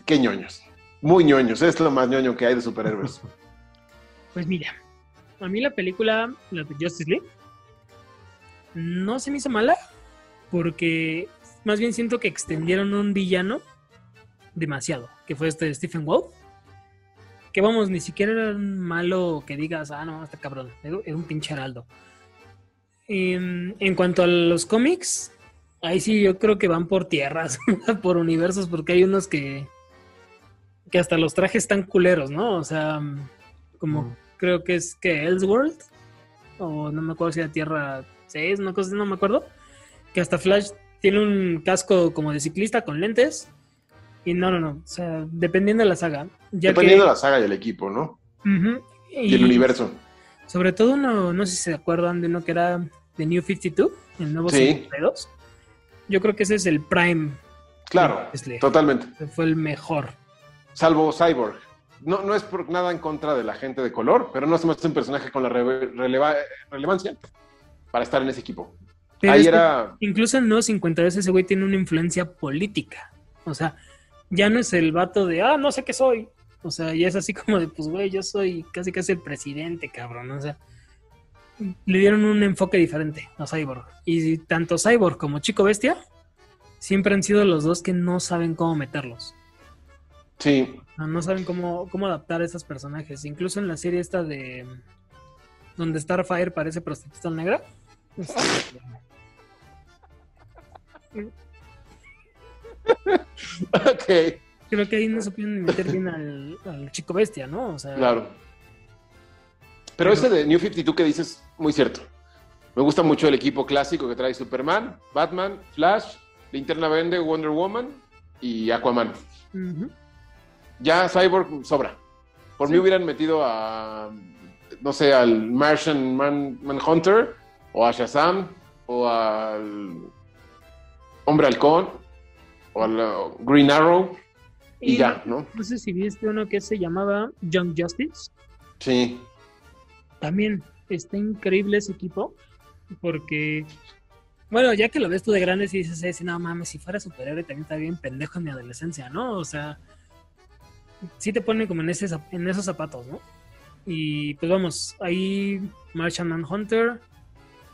qué ñoños. Muy ñoños, es lo más ñoño que hay de superhéroes. *laughs* Pues mira, a mí la película, la de Justice League, no se me hizo mala porque más bien siento que extendieron un villano demasiado, que fue este Stephen Wolf. Que vamos, ni siquiera era un malo que digas, ah, no, está cabrón, era un pinche heraldo. En, en cuanto a los cómics, ahí sí yo creo que van por tierras, *laughs* por universos, porque hay unos que, que hasta los trajes están culeros, ¿no? O sea, como Mm. creo que es que Elseworld, o no me acuerdo si era Tierra 6, una cosa, no me acuerdo, que hasta Flash tiene un casco como de ciclista con lentes. Y no, no, no, o sea, dependiendo de la saga. Ya Dependiendo que, de la saga y el equipo, ¿no? Y, el universo. Sobre todo uno, no sé si se acuerdan de uno que era The New 52, el nuevo Sí. 52. Yo creo que ese es el Prime. Claro, totalmente. Fue el mejor. Salvo Cyborg. No, no es por nada en contra de la gente de color, pero no se me hace un personaje con la rele- releva- relevancia para estar en ese equipo. Pero Ahí es era. incluso en nuevo 52 ese güey tiene una influencia política. O sea, ya no es el vato de, ah, no sé qué soy. O sea, ya es así como de, pues, güey, yo soy casi casi el presidente, cabrón. O sea, le dieron un enfoque diferente a Cyborg. Y tanto Cyborg como Chico Bestia siempre han sido los dos que no saben cómo meterlos. Sí, No saben cómo, cómo adaptar a esos personajes. Incluso en la serie esta de donde Starfire parece prostituta negra. *laughs* *laughs* Ok, Creo que ahí no supieron meter bien al, al chico bestia, ¿no? O sea, claro. Pero ese de New 52 que dices, muy cierto. Me gusta mucho el equipo clásico que trae Superman, Batman, Flash, Linterna Verde, Wonder Woman y Aquaman. Ya Cyborg sobra. Por mí hubieran metido a, no sé, al Martian Man, Manhunter, o a Shazam, o al Hombre Halcón, o al uh, Green Arrow, y, ya, ¿no? No sé si viste uno que se llamaba Young Justice. Sí, También está increíble ese equipo. Porque, bueno, ya que lo ves tú de grandes y dices, eh, si no mames, si fuera superhéroe también estaría bien pendejo en mi adolescencia, ¿no? O sea, sí te ponen como en, ese, en esos zapatos, ¿no? Y pues vamos, ahí Martian Manhunter,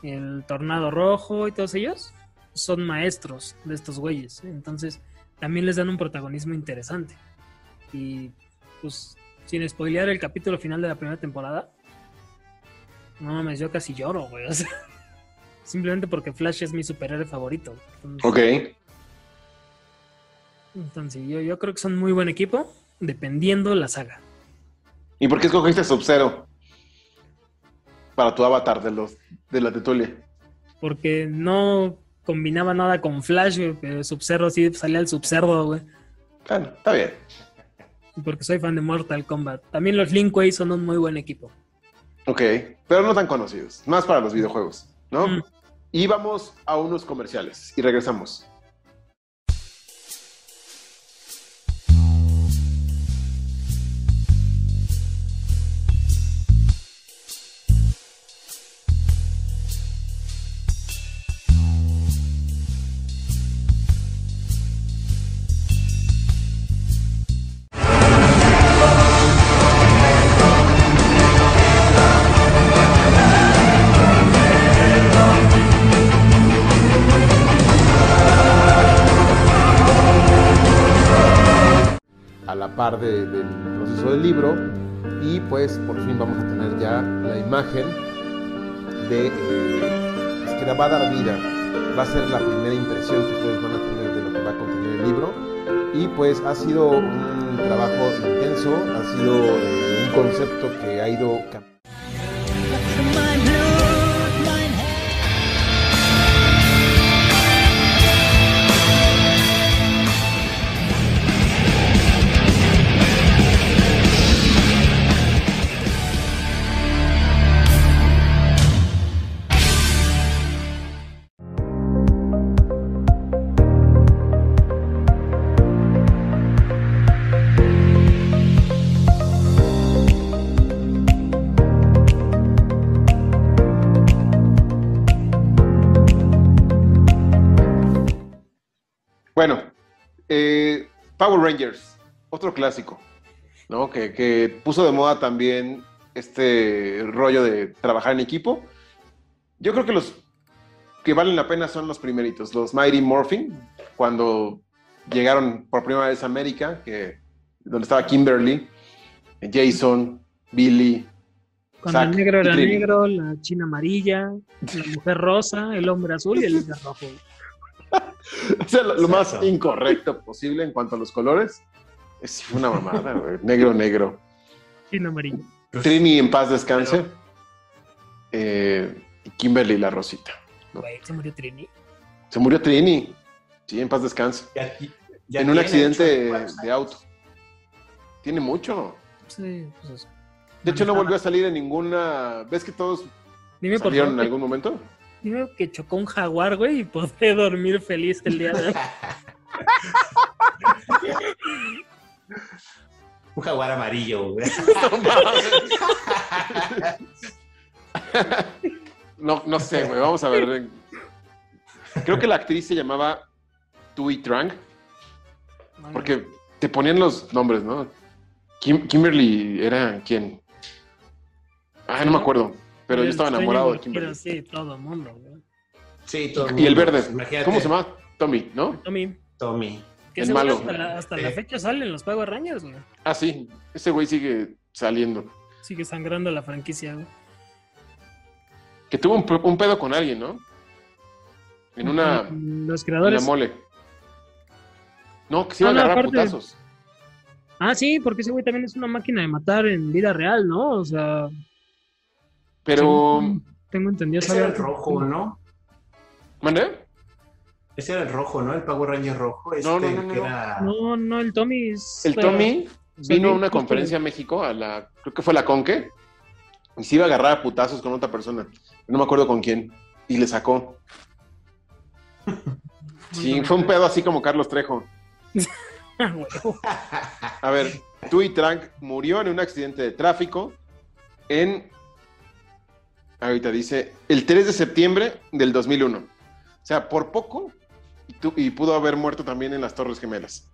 el Tornado Rojo y todos ellos son maestros de estos güeyes. ¿eh? Entonces, también les dan un protagonismo interesante. Y pues, sin spoilear el capítulo final de la primera temporada, no mames, yo casi lloro, güey. o sea, *laughs* simplemente porque Flash es mi superhéroe favorito. Entonces, ok. Entonces, yo, yo creo que son muy buen equipo, dependiendo la saga. ¿Y por qué escogiste Sub-Zero para tu avatar de, los, de la Tetulia? Porque no combinaba nada con Flash, güey, pero Sub-Zero sí salía el Sub-Zero, güey. Bueno, está bien. Porque soy fan de Mortal Kombat. También los Linkway son un muy buen equipo. Ok, pero no tan conocidos, más para los videojuegos, ¿no? Mm. Y vamos a unos comerciales y regresamos. Imagen de eh, es que va a dar vida. Va a ser la primera impresión que ustedes van a tener de lo que va a contener el libro. Y pues ha sido un trabajo intenso ha sido eh, un concepto que ha ido cambiando Power Rangers, otro clásico, ¿no? Que, que puso de moda también este rollo de trabajar en equipo. Yo creo que los que valen la pena son los primeritos, los Mighty Morphin, cuando llegaron por primera vez a América, que, donde estaba Kimberly, Jason, Billy, Cuando el negro era negro, la china amarilla, la mujer rosa, el hombre azul y el hombre *laughs* rojo. *laughs* O sea, lo, lo más incorrecto posible en cuanto a los colores. Es una mamada, güey. Negro, negro. China amarilla. Trini en paz descanse. Eh, y Kimberly la Rosita. Güey, se murió Trini. Se murió Trini. Sí, en paz descanse. Ya- ya en un accidente de auto. Tiene mucho. Sí, pues, De hecho, no volvió a salir en ninguna. ¿Ves que todos Dime salieron en algún momento? Dime que chocó un jaguar, güey, y podré *laughs* dormir feliz el día de hoy. *laughs* Un jaguar amarillo, güey. *laughs* No, no sé, güey. Vamos a ver. Creo que la actriz se llamaba Tui Trang. Porque te ponían los nombres, ¿no? Kim- Kimberly era quién? Ah, no me acuerdo. Pero yo estaba enamorado de Kimberly. así, todo el mundo, güey. Sí, todo Y el mundo. verde. Imagínate, ¿Cómo se llama? Tommy, ¿no? Tommy, Tommy. que El malo. hasta, la, hasta la Eh. fecha salen los Power Rangers, güey. Ah, sí. Ese güey sigue saliendo. Sigue sangrando la franquicia, güey. Que tuvo un, pe- un pedo con alguien, ¿no? En una, Los en creadores. la mole. No, que se iba Ah, a no, agarrar a aparte- putazos. Ah, sí, porque ese güey también es una máquina de matar en vida real, ¿no? O sea. Pero. según tengo entendido. Ese era el rojo, ¿no? ¿Mandé? Ese era el rojo, ¿no? El Power Ranger rojo. Este, No, no, no, no, que no. era... No, no, el Tommy es. El Tommy vino a una conferencia a México, a la, creo que fue la Conque, y se iba a agarrar a putazos con otra persona. No me acuerdo con quién. Y le sacó. *laughs* Sí, fue un pedo así como Carlos Trejo. *laughs* Ah. A ver, Tui Trang murió en un accidente de tráfico en. Ahorita dice, el 3 de septiembre del 2001. O sea, por poco, y, tu- y pudo haber muerto también en las Torres Gemelas.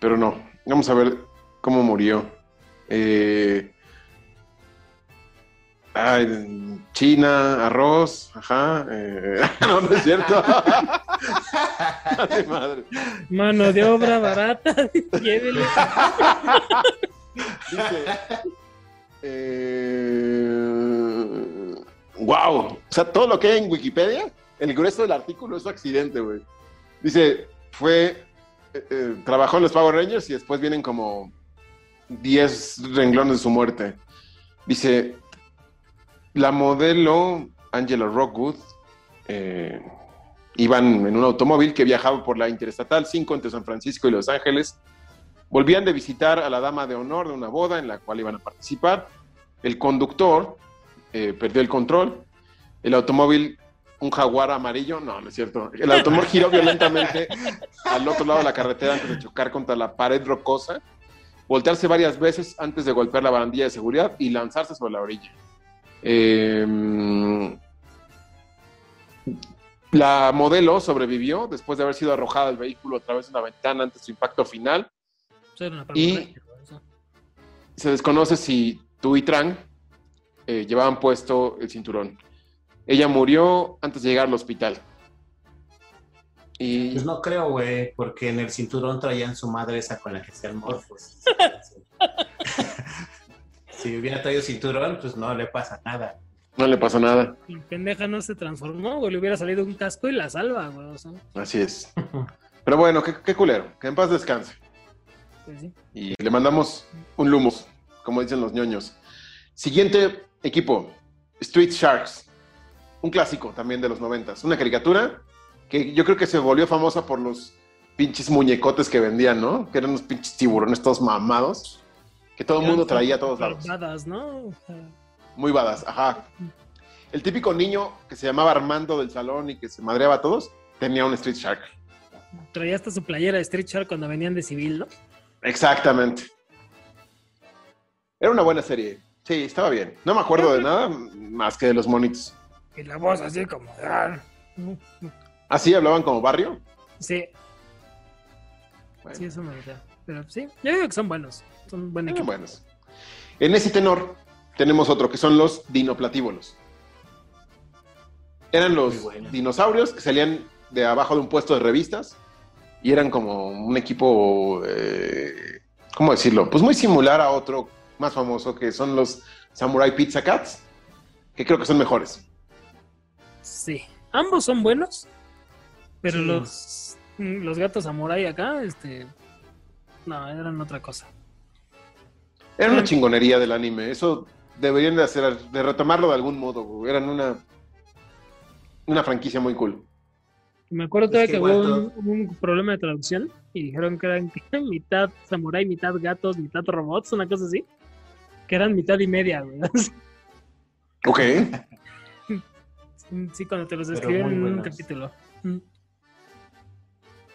Pero no, vamos a ver cómo murió. Eh, ay, China, arroz, ajá. eh, *laughs* no, no es cierto. *laughs* Madre. Mano de obra barata. *laughs* Llévele. Dice. eh, wow. O sea, todo lo que hay en Wikipedia, el grueso del artículo es su accidente, güey. Dice, fue eh, eh, trabajó en los Power Rangers y después vienen como 10 renglones de su muerte. Dice, la modelo Angela Rockwood eh, iban en un automóvil que viajaba por la Interestatal 5 entre San Francisco y Los Ángeles. Volvían de visitar a la dama de honor de una boda en la cual iban a participar. El conductor eh, perdió el control. El automóvil, un jaguar amarillo, no, no es cierto. El automóvil giró *laughs* violentamente al otro lado de la carretera antes de chocar contra la pared rocosa, voltearse varias veces antes de golpear la barandilla de seguridad y lanzarse sobre la orilla. Eh, la modelo sobrevivió después de haber sido arrojada del vehículo a través de una ventana antes de su impacto final. Una Y-. Se desconoce si Tu y Trang eh, llevaban puesto el cinturón. Ella murió antes de llegar al hospital. Y Pues no creo, güey, porque en el cinturón traían su madre esa con la que hacían morfos. *laughs* si hubiera traído cinturón, pues no le pasa nada. no le pasó nada. La pendeja no se transformó, güey. Le hubiera salido un casco y la salva, güey. O sea, Así es. Pero bueno, qué, qué culero. Que en paz descanse. pues sí. Y le mandamos un lumos, como dicen los ñoños. Siguiente equipo, Street Sharks. Un clásico también de los noventas. Una caricatura que yo creo que se volvió famosa por los pinches muñecotes que vendían, ¿no? Que eran unos pinches tiburones todos mamados. Que todo el mundo traía a todos lados. Badass, ¿no? Muy badas, ajá. El típico niño que se llamaba Armando del salón y que se madreaba a todos, tenía un Street Shark. traía hasta su playera de Street Shark cuando venían de civil, ¿no? Exactamente. Era una buena serie. Sí, estaba bien. No me acuerdo de nada más que de los monitos. Y la voz así como. "Ah". ¿Así hablaban como barrio? Sí, Bueno, sí, eso me gusta. Pero sí, yo digo que son buenos. Son buen equipo. buenos. En ese tenor tenemos otro, que son los dinoplatívolos. Eran los bueno. dinosaurios que salían de abajo de un puesto de revistas y eran como un equipo, eh, ¿cómo decirlo? Pues muy similar a otro más famoso que son los Samurai Pizza Cats, que creo que son mejores. Sí, ambos son buenos, pero Sí. los, los gatos samurai acá, este. No, eran otra cosa. Era una Mm. chingonería del anime. Eso deberían de hacer, de retomarlo de algún modo. Eran una, una franquicia muy cool. Me acuerdo Es todavía que que, hubo igual un, hubo un problema de traducción y dijeron que eran *laughs* mitad samurai, mitad gatos, mitad robots, una cosa así. Que eran mitad y media, güey. *laughs* Ok. Sí, cuando te los describen en un capítulo.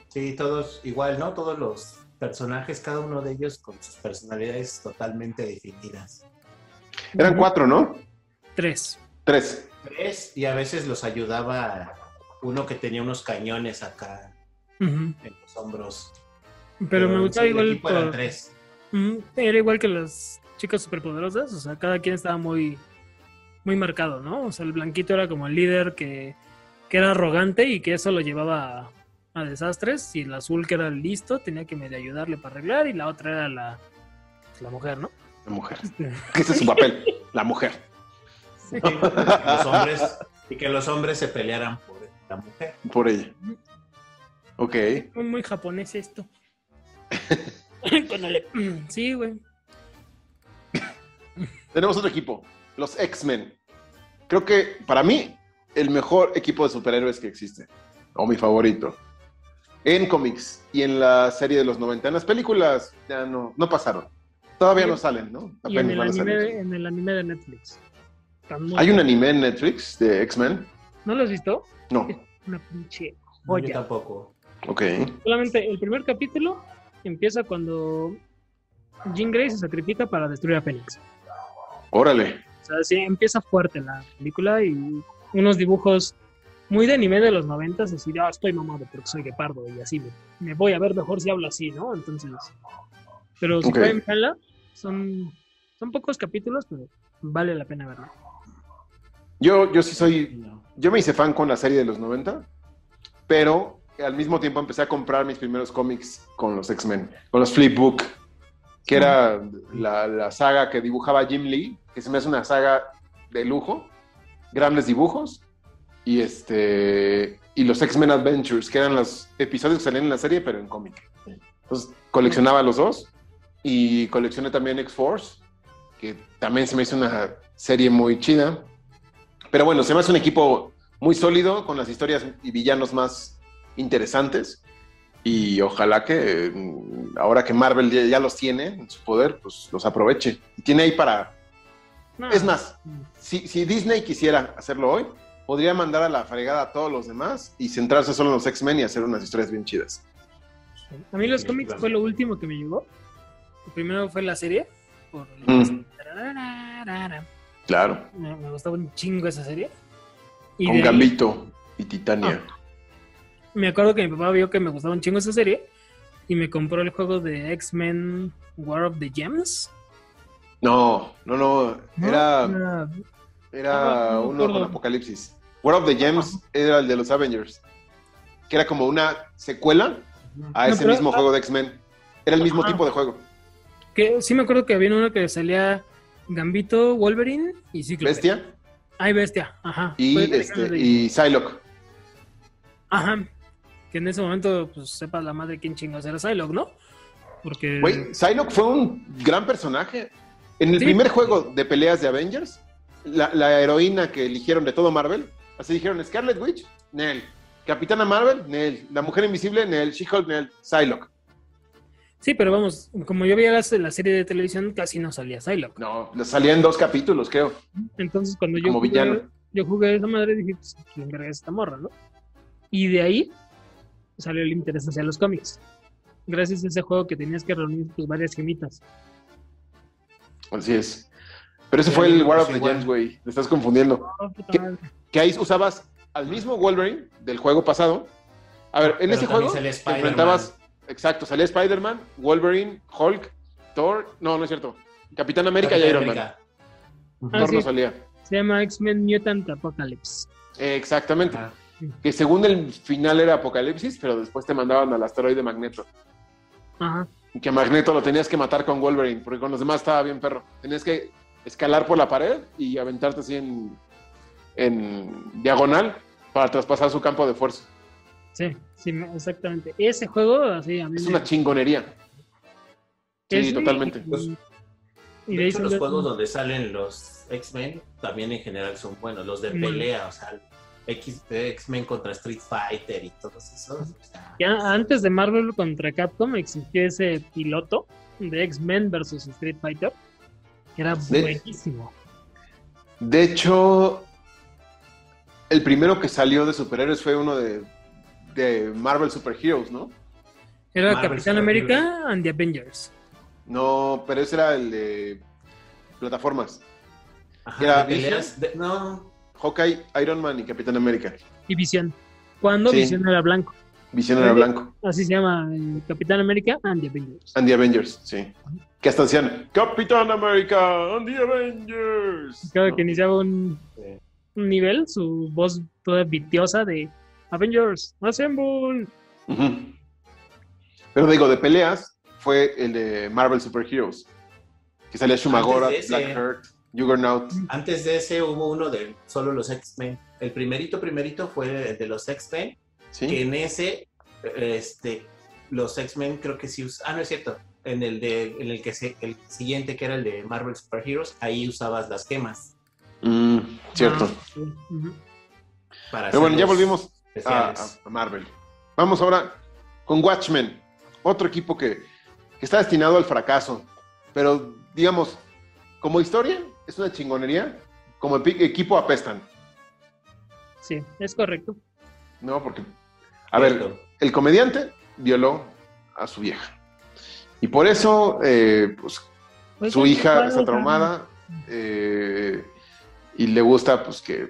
Sí, todos igual, ¿no? Todos los personajes, cada uno de ellos con sus personalidades totalmente definidas. Eran cuatro, ¿no? Tres. Tres. Tres, y a veces los ayudaba uno que tenía unos cañones acá en los hombros. Pero me gustaba igual. equipo eran por- tres. Era igual que las chicas superpoderosas, o sea, cada quien estaba muy, muy marcado, ¿no? O sea, el blanquito era como el líder que, que era arrogante y que eso lo llevaba a, a desastres, y el azul que era el listo tenía que medio ayudarle para arreglar, y la otra era la, la mujer, ¿no? La mujer. Ese es su papel. La mujer. Sí. *laughs* Y que los hombres, y que los hombres se pelearan por la mujer. Por ella. Ok. Muy, muy japonés esto. *laughs* *clears throat* Sí, güey. Tenemos otro equipo. Los X-Men. Creo que para mí, el mejor equipo de superhéroes que existe. O mi favorito. En cómics y en la serie de los 90. En las películas ya no, no pasaron. Todavía Y- no salen, ¿no? Y en el, anime, en el anime de Netflix. Hay un anime en Netflix de X-Men. ¿No lo has visto? No. Una pinche No, yo joya. tampoco. Ok. Solamente el primer capítulo empieza cuando Jean Grey se sacrifica para destruir a Fénix. Órale. O sea, sí, empieza fuerte la película y unos dibujos muy de anime de los noventas, así de, ah, estoy mamado porque soy guepardo y así me, me voy a ver mejor si hablo así, ¿no? Entonces, pero si Ok. pueden verla, son, son pocos capítulos, pero vale la pena verla. Yo, yo sí soy yo me hice fan con la serie de los 90, pero al mismo tiempo empecé a comprar mis primeros cómics con los X-Men, con los Flipbook, que era la, la saga que dibujaba Jim Lee, que se me hace una saga de lujo, grandes dibujos, y este y los X-Men Adventures, que eran los episodios que salían en la serie, pero en cómic. Entonces coleccionaba los dos y coleccioné también X-Force, que también se me hizo una serie muy chida. Pero bueno, se me hace un equipo muy sólido, con las historias y villanos más interesantes. Y ojalá que mm, ahora que Marvel ya, los tiene en su poder, pues los aproveche. Y tiene ahí para... No, Es más, si, si Disney quisiera hacerlo hoy, podría mandar a la fregada a todos los demás y centrarse solo en los X-Men y hacer unas historias bien chidas. A mí los cómics fue lo último que me llegó. El primero fue la serie. Por Mm. Claro, me, me gustaba un chingo esa serie. Y con ahí- Gambito y Titania. me acuerdo que mi papá vio que me gustaba un chingo esa serie y me compró el juego de X-Men War of the Gems. No, no, no, ¿no? era, Era- Ah, no uno con. Apocalipsis. War of the Gems era el de los Avengers, que era como una secuela a ese mismo juego de X-Men. Era el mismo Ajá. tipo de juego. que sí me acuerdo que había uno que salía Gambito, Wolverine y Cíclope. Bestia Ay, Bestia, ajá. y, este, y Psylocke. Ajá. Que en ese momento, pues sepa la madre quién chingados era Psylocke, ¿no? Porque. Güey, Psylocke fue un gran personaje. En el Sí. primer juego de peleas de Avengers, la, la heroína que eligieron de todo Marvel, así dijeron Scarlet Witch, Nell. Capitana Marvel, Nell. La Mujer Invisible, Nell. She-Hulk, Nell. Psylocke. Sí, pero vamos, como yo veía la, la serie de televisión, casi no salía Psylocke. No, salía en dos capítulos, creo. Entonces, cuando yo Como jugué, villano. yo jugué esa madre, dije, pues, ¿quién verga es esta morra, no? Y de ahí salió el interés hacia los cómics. Gracias a ese juego que tenías que reunir tus varias gemitas. Así es. Pero ese Sí, fue el War of the. Gems, güey. Te estás confundiendo. Oh. Que ahí usabas al mismo Wolverine del juego pasado. A ver, en Pero ese juego te enfrentabas. Exacto, salía Spider-Man, Wolverine, Hulk, Thor. No, no es cierto. Capitán América y Iron Man. América. Ah, Thor no salía. Se llama X-Men Mutant Apocalypse. Eh, Exactamente. Que según el final era Apocalipsis, pero después te mandaban al asteroide Magneto. Ajá. Que Magneto lo tenías que matar con Wolverine, porque con los demás estaba bien perro. Tenías que escalar por la pared y aventarte así en, en diagonal para traspasar su campo de fuerza. Sí, sí, me- exactamente. Ese juego, así, a mí Es me- una chingonería. Sí, totalmente. Y, Pues, y De hecho, los juegos donde salen los X-Men también en general son buenos. Los de Mm. pelea, o sea, X-Men contra Street Fighter y todos esos. o sea, Ya antes de Marvel contra Capcom existió ese piloto de X-Men versus Street Fighter, que era buenísimo. De hecho, el primero que salió de superhéroes fue uno de, de Marvel Super Heroes, ¿no? Era Marvel Capitán Super América and the Avengers. No, pero ese era el de plataformas. ajá, Era de peleas, de- no, Hawkeye, Iron Man y Capitán América. Y Visión. Cuando Sí. Visión era blanco. Visión era blanco. Así se llama eh, Capitán América and the Avengers. And the Avengers, sí. Que hasta decían Capitán América and the Avengers. Cada ¿no? que iniciaba un, Sí. un nivel, su voz toda vitiosa de Avengers, Assemble. Ujú. Pero digo, de peleas fue el de Marvel Super Heroes. Que salía Shumagora, ese. Blackheart, Juggernaut. Antes de ese hubo uno de solo los X-Men. El primerito, primerito fue el de los X-Men, ¿sí? que en ese, este, los X-Men creo que sí us- Ah, no es cierto. En el de, en el que se, el siguiente que era el de Marvel Super Heroes, ahí usabas las gemas Mm, cierto. Ah, para Pero bueno, ya volvimos a- a Marvel. Vamos ahora con Watchmen, otro equipo que, que está destinado al fracaso, pero digamos, como historia es una chingonería, como equipo apestan, Sí, es correcto. ¿no? Porque, a ver, el comediante violó a su vieja. Y por eso, eh, pues, Pues, su hija está traumada eh, y le gusta, pues, que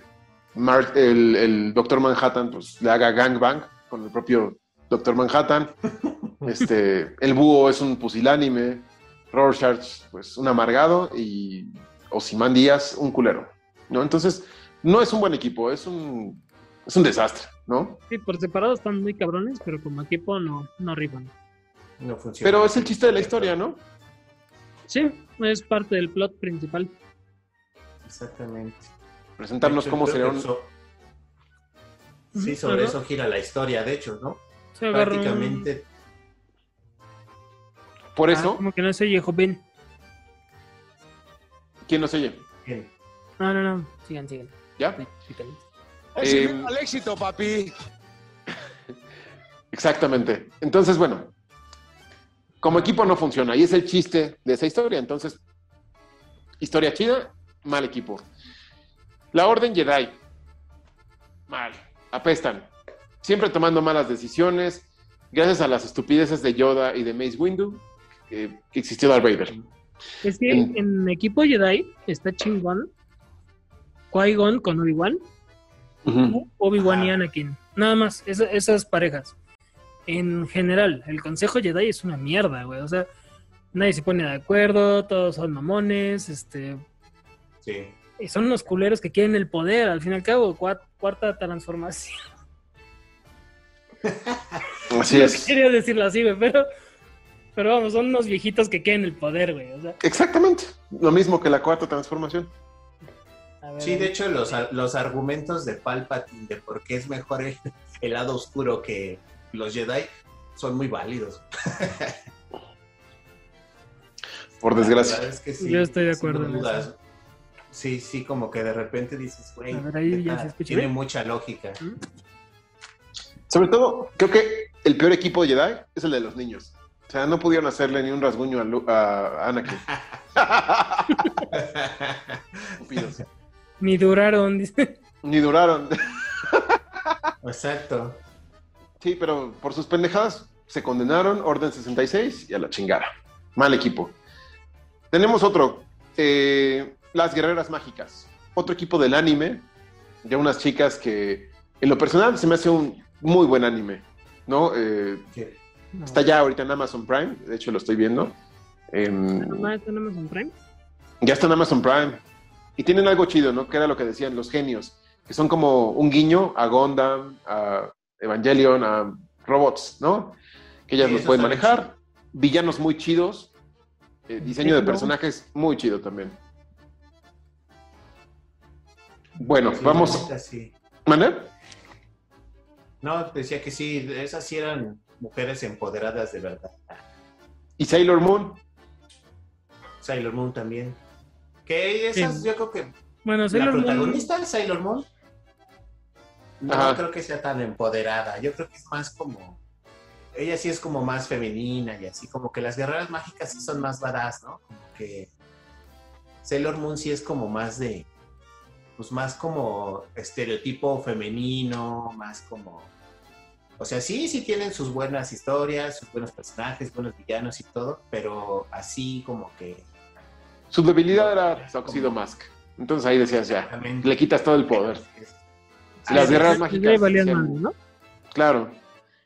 Mar- el, el Doctor Manhattan, pues, le haga gangbang con el propio Doctor Manhattan. *laughs* Este, el búho es un pusilánime, Rorschach, pues, un amargado y Osimán Díaz, un culero, ¿no? Entonces, no es un buen equipo, es un, es un desastre, ¿no? Sí, por separado están muy cabrones, pero como equipo no, no rifan. No funciona. Pero es el chiste de la historia, ¿no? Sí, es parte del plot principal. Exactamente. Presentarnos hecho, cómo sería un... Sí, sobre eso gira la historia, de hecho, ¿no? Se agarró un- Prácticamente. Por Ah, eso, como que no se oye joven. ¿Quién nos oye? bien. No, no, no. Sigan, sigan. ¿Ya? Sí. Es Eh, el éxito, papi. *laughs* Exactamente. Entonces, bueno, como equipo no funciona y es el chiste de esa historia. Entonces, historia chida, mal equipo. La Orden Jedi, mal, apestan. Siempre tomando malas decisiones, gracias a las estupideces de Yoda y de Mace Windu, que que existió Darth Vader. Es que En- en equipo Jedi está chingón. Qui-Gon con Obi-Wan. Obi-Wan y. Anakin. Nada más, esa- esas parejas. En general, el Consejo Jedi es una mierda, güey. O sea, nadie se pone de acuerdo, todos son mamones, este, Sí. y son unos culeros que quieren el poder, al fin y al cabo, cua- cuarta transformación. Así *laughs* No es. quería decirlo así, güey, pero, pero vamos, son unos viejitos que quieren el poder, güey. O sea, Exactamente. Lo mismo que la cuarta transformación. ver, Sí, de hecho, los, los argumentos de Palpatine de por qué es mejor el, el lado oscuro que los Jedi son muy válidos. Por La desgracia. verdad es que sí, Yo estoy de sin acuerdo en dudas. eso. Sí, sí, como que de repente dices, güey, tiene bien. mucha lógica. Sobre todo, creo que el peor equipo de Jedi es el de los niños. O sea, no pudieron hacerle ni un rasguño a, Lu- a Anakin. *laughs* Ni duraron, dice. Ni duraron. Exacto. Sí, pero por sus pendejadas se condenaron, Orden 66 y a la chingada. Mal equipo. Tenemos otro, eh, Las Guerreras Mágicas. Otro equipo del anime, de unas chicas que en lo personal se me hace un muy buen anime, ¿no? Eh, Sí. No. está ya ahorita en Amazon Prime, de hecho lo estoy viendo. Em, ¿No está en Amazon Prime? ya está en Amazon Prime. Y tienen algo chido, ¿no? Que era lo que decían los genios, que son como un guiño a Gundam, a Evangelion, a robots, ¿no? Que ellas Sí, los pueden manejar. Villanos muy chidos. eh, diseño de personajes muy chido también. Bueno, Sí, vamos. sí. ¿Mané? No, decía que sí, esas sí eran mujeres empoderadas de verdad. Y Sailor Moon. Sailor Moon también. Que esas, Sí. yo creo que Bueno, la Sailor Moon. protagonista de Sailor Moon no Ajá. creo que sea tan empoderada. Yo creo que es más como. Ella sí es como más femenina y así, como que las guerreras mágicas sí son más badass, ¿no? Como que Sailor Moon sí es como más de. Pues más como estereotipo femenino, más como. O sea, sí, sí tienen sus buenas historias, sus buenos personajes, buenos villanos y todo, pero así como que. Su debilidad era Tuxedo Mask. Entonces ahí decías ya, le quitas todo el poder. Las sí, guerreras sí, mágicas. Ya. Claro,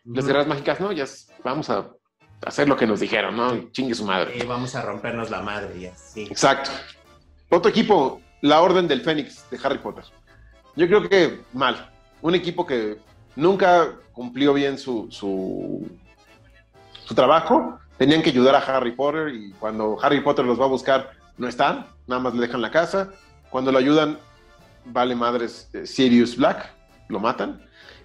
las Ujú. guerreras mágicas, no, ya es- vamos a hacer lo que nos dijeron, ¿no? Chingue su madre. Eh, vamos a rompernos la madre y así. Exacto. Otro equipo, la Orden del Fénix de Harry Potter. Yo creo que mal. Un equipo que nunca cumplió bien su, su, su trabajo. Tenían que ayudar a Harry Potter y cuando Harry Potter los va a buscar, no están. Nada más le dejan la casa. Cuando lo ayudan, vale madres eh, Sirius Black, lo matan.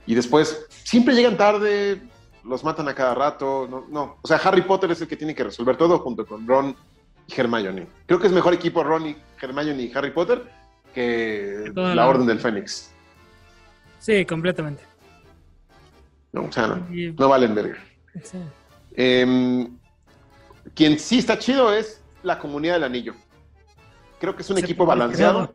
Y después, siempre llegan tarde, los matan a cada rato. No, no. O sea, Harry Potter es el que tiene que resolver todo junto con Ron y Hermione. Creo que es mejor equipo Ron y Hermione y Harry Potter que la la- Orden del Fénix. Sí, completamente. No, o sea, no, no valen verga. sí. Em, quien sí está chido es la comunidad del anillo. Creo que es un Se equipo balanceado.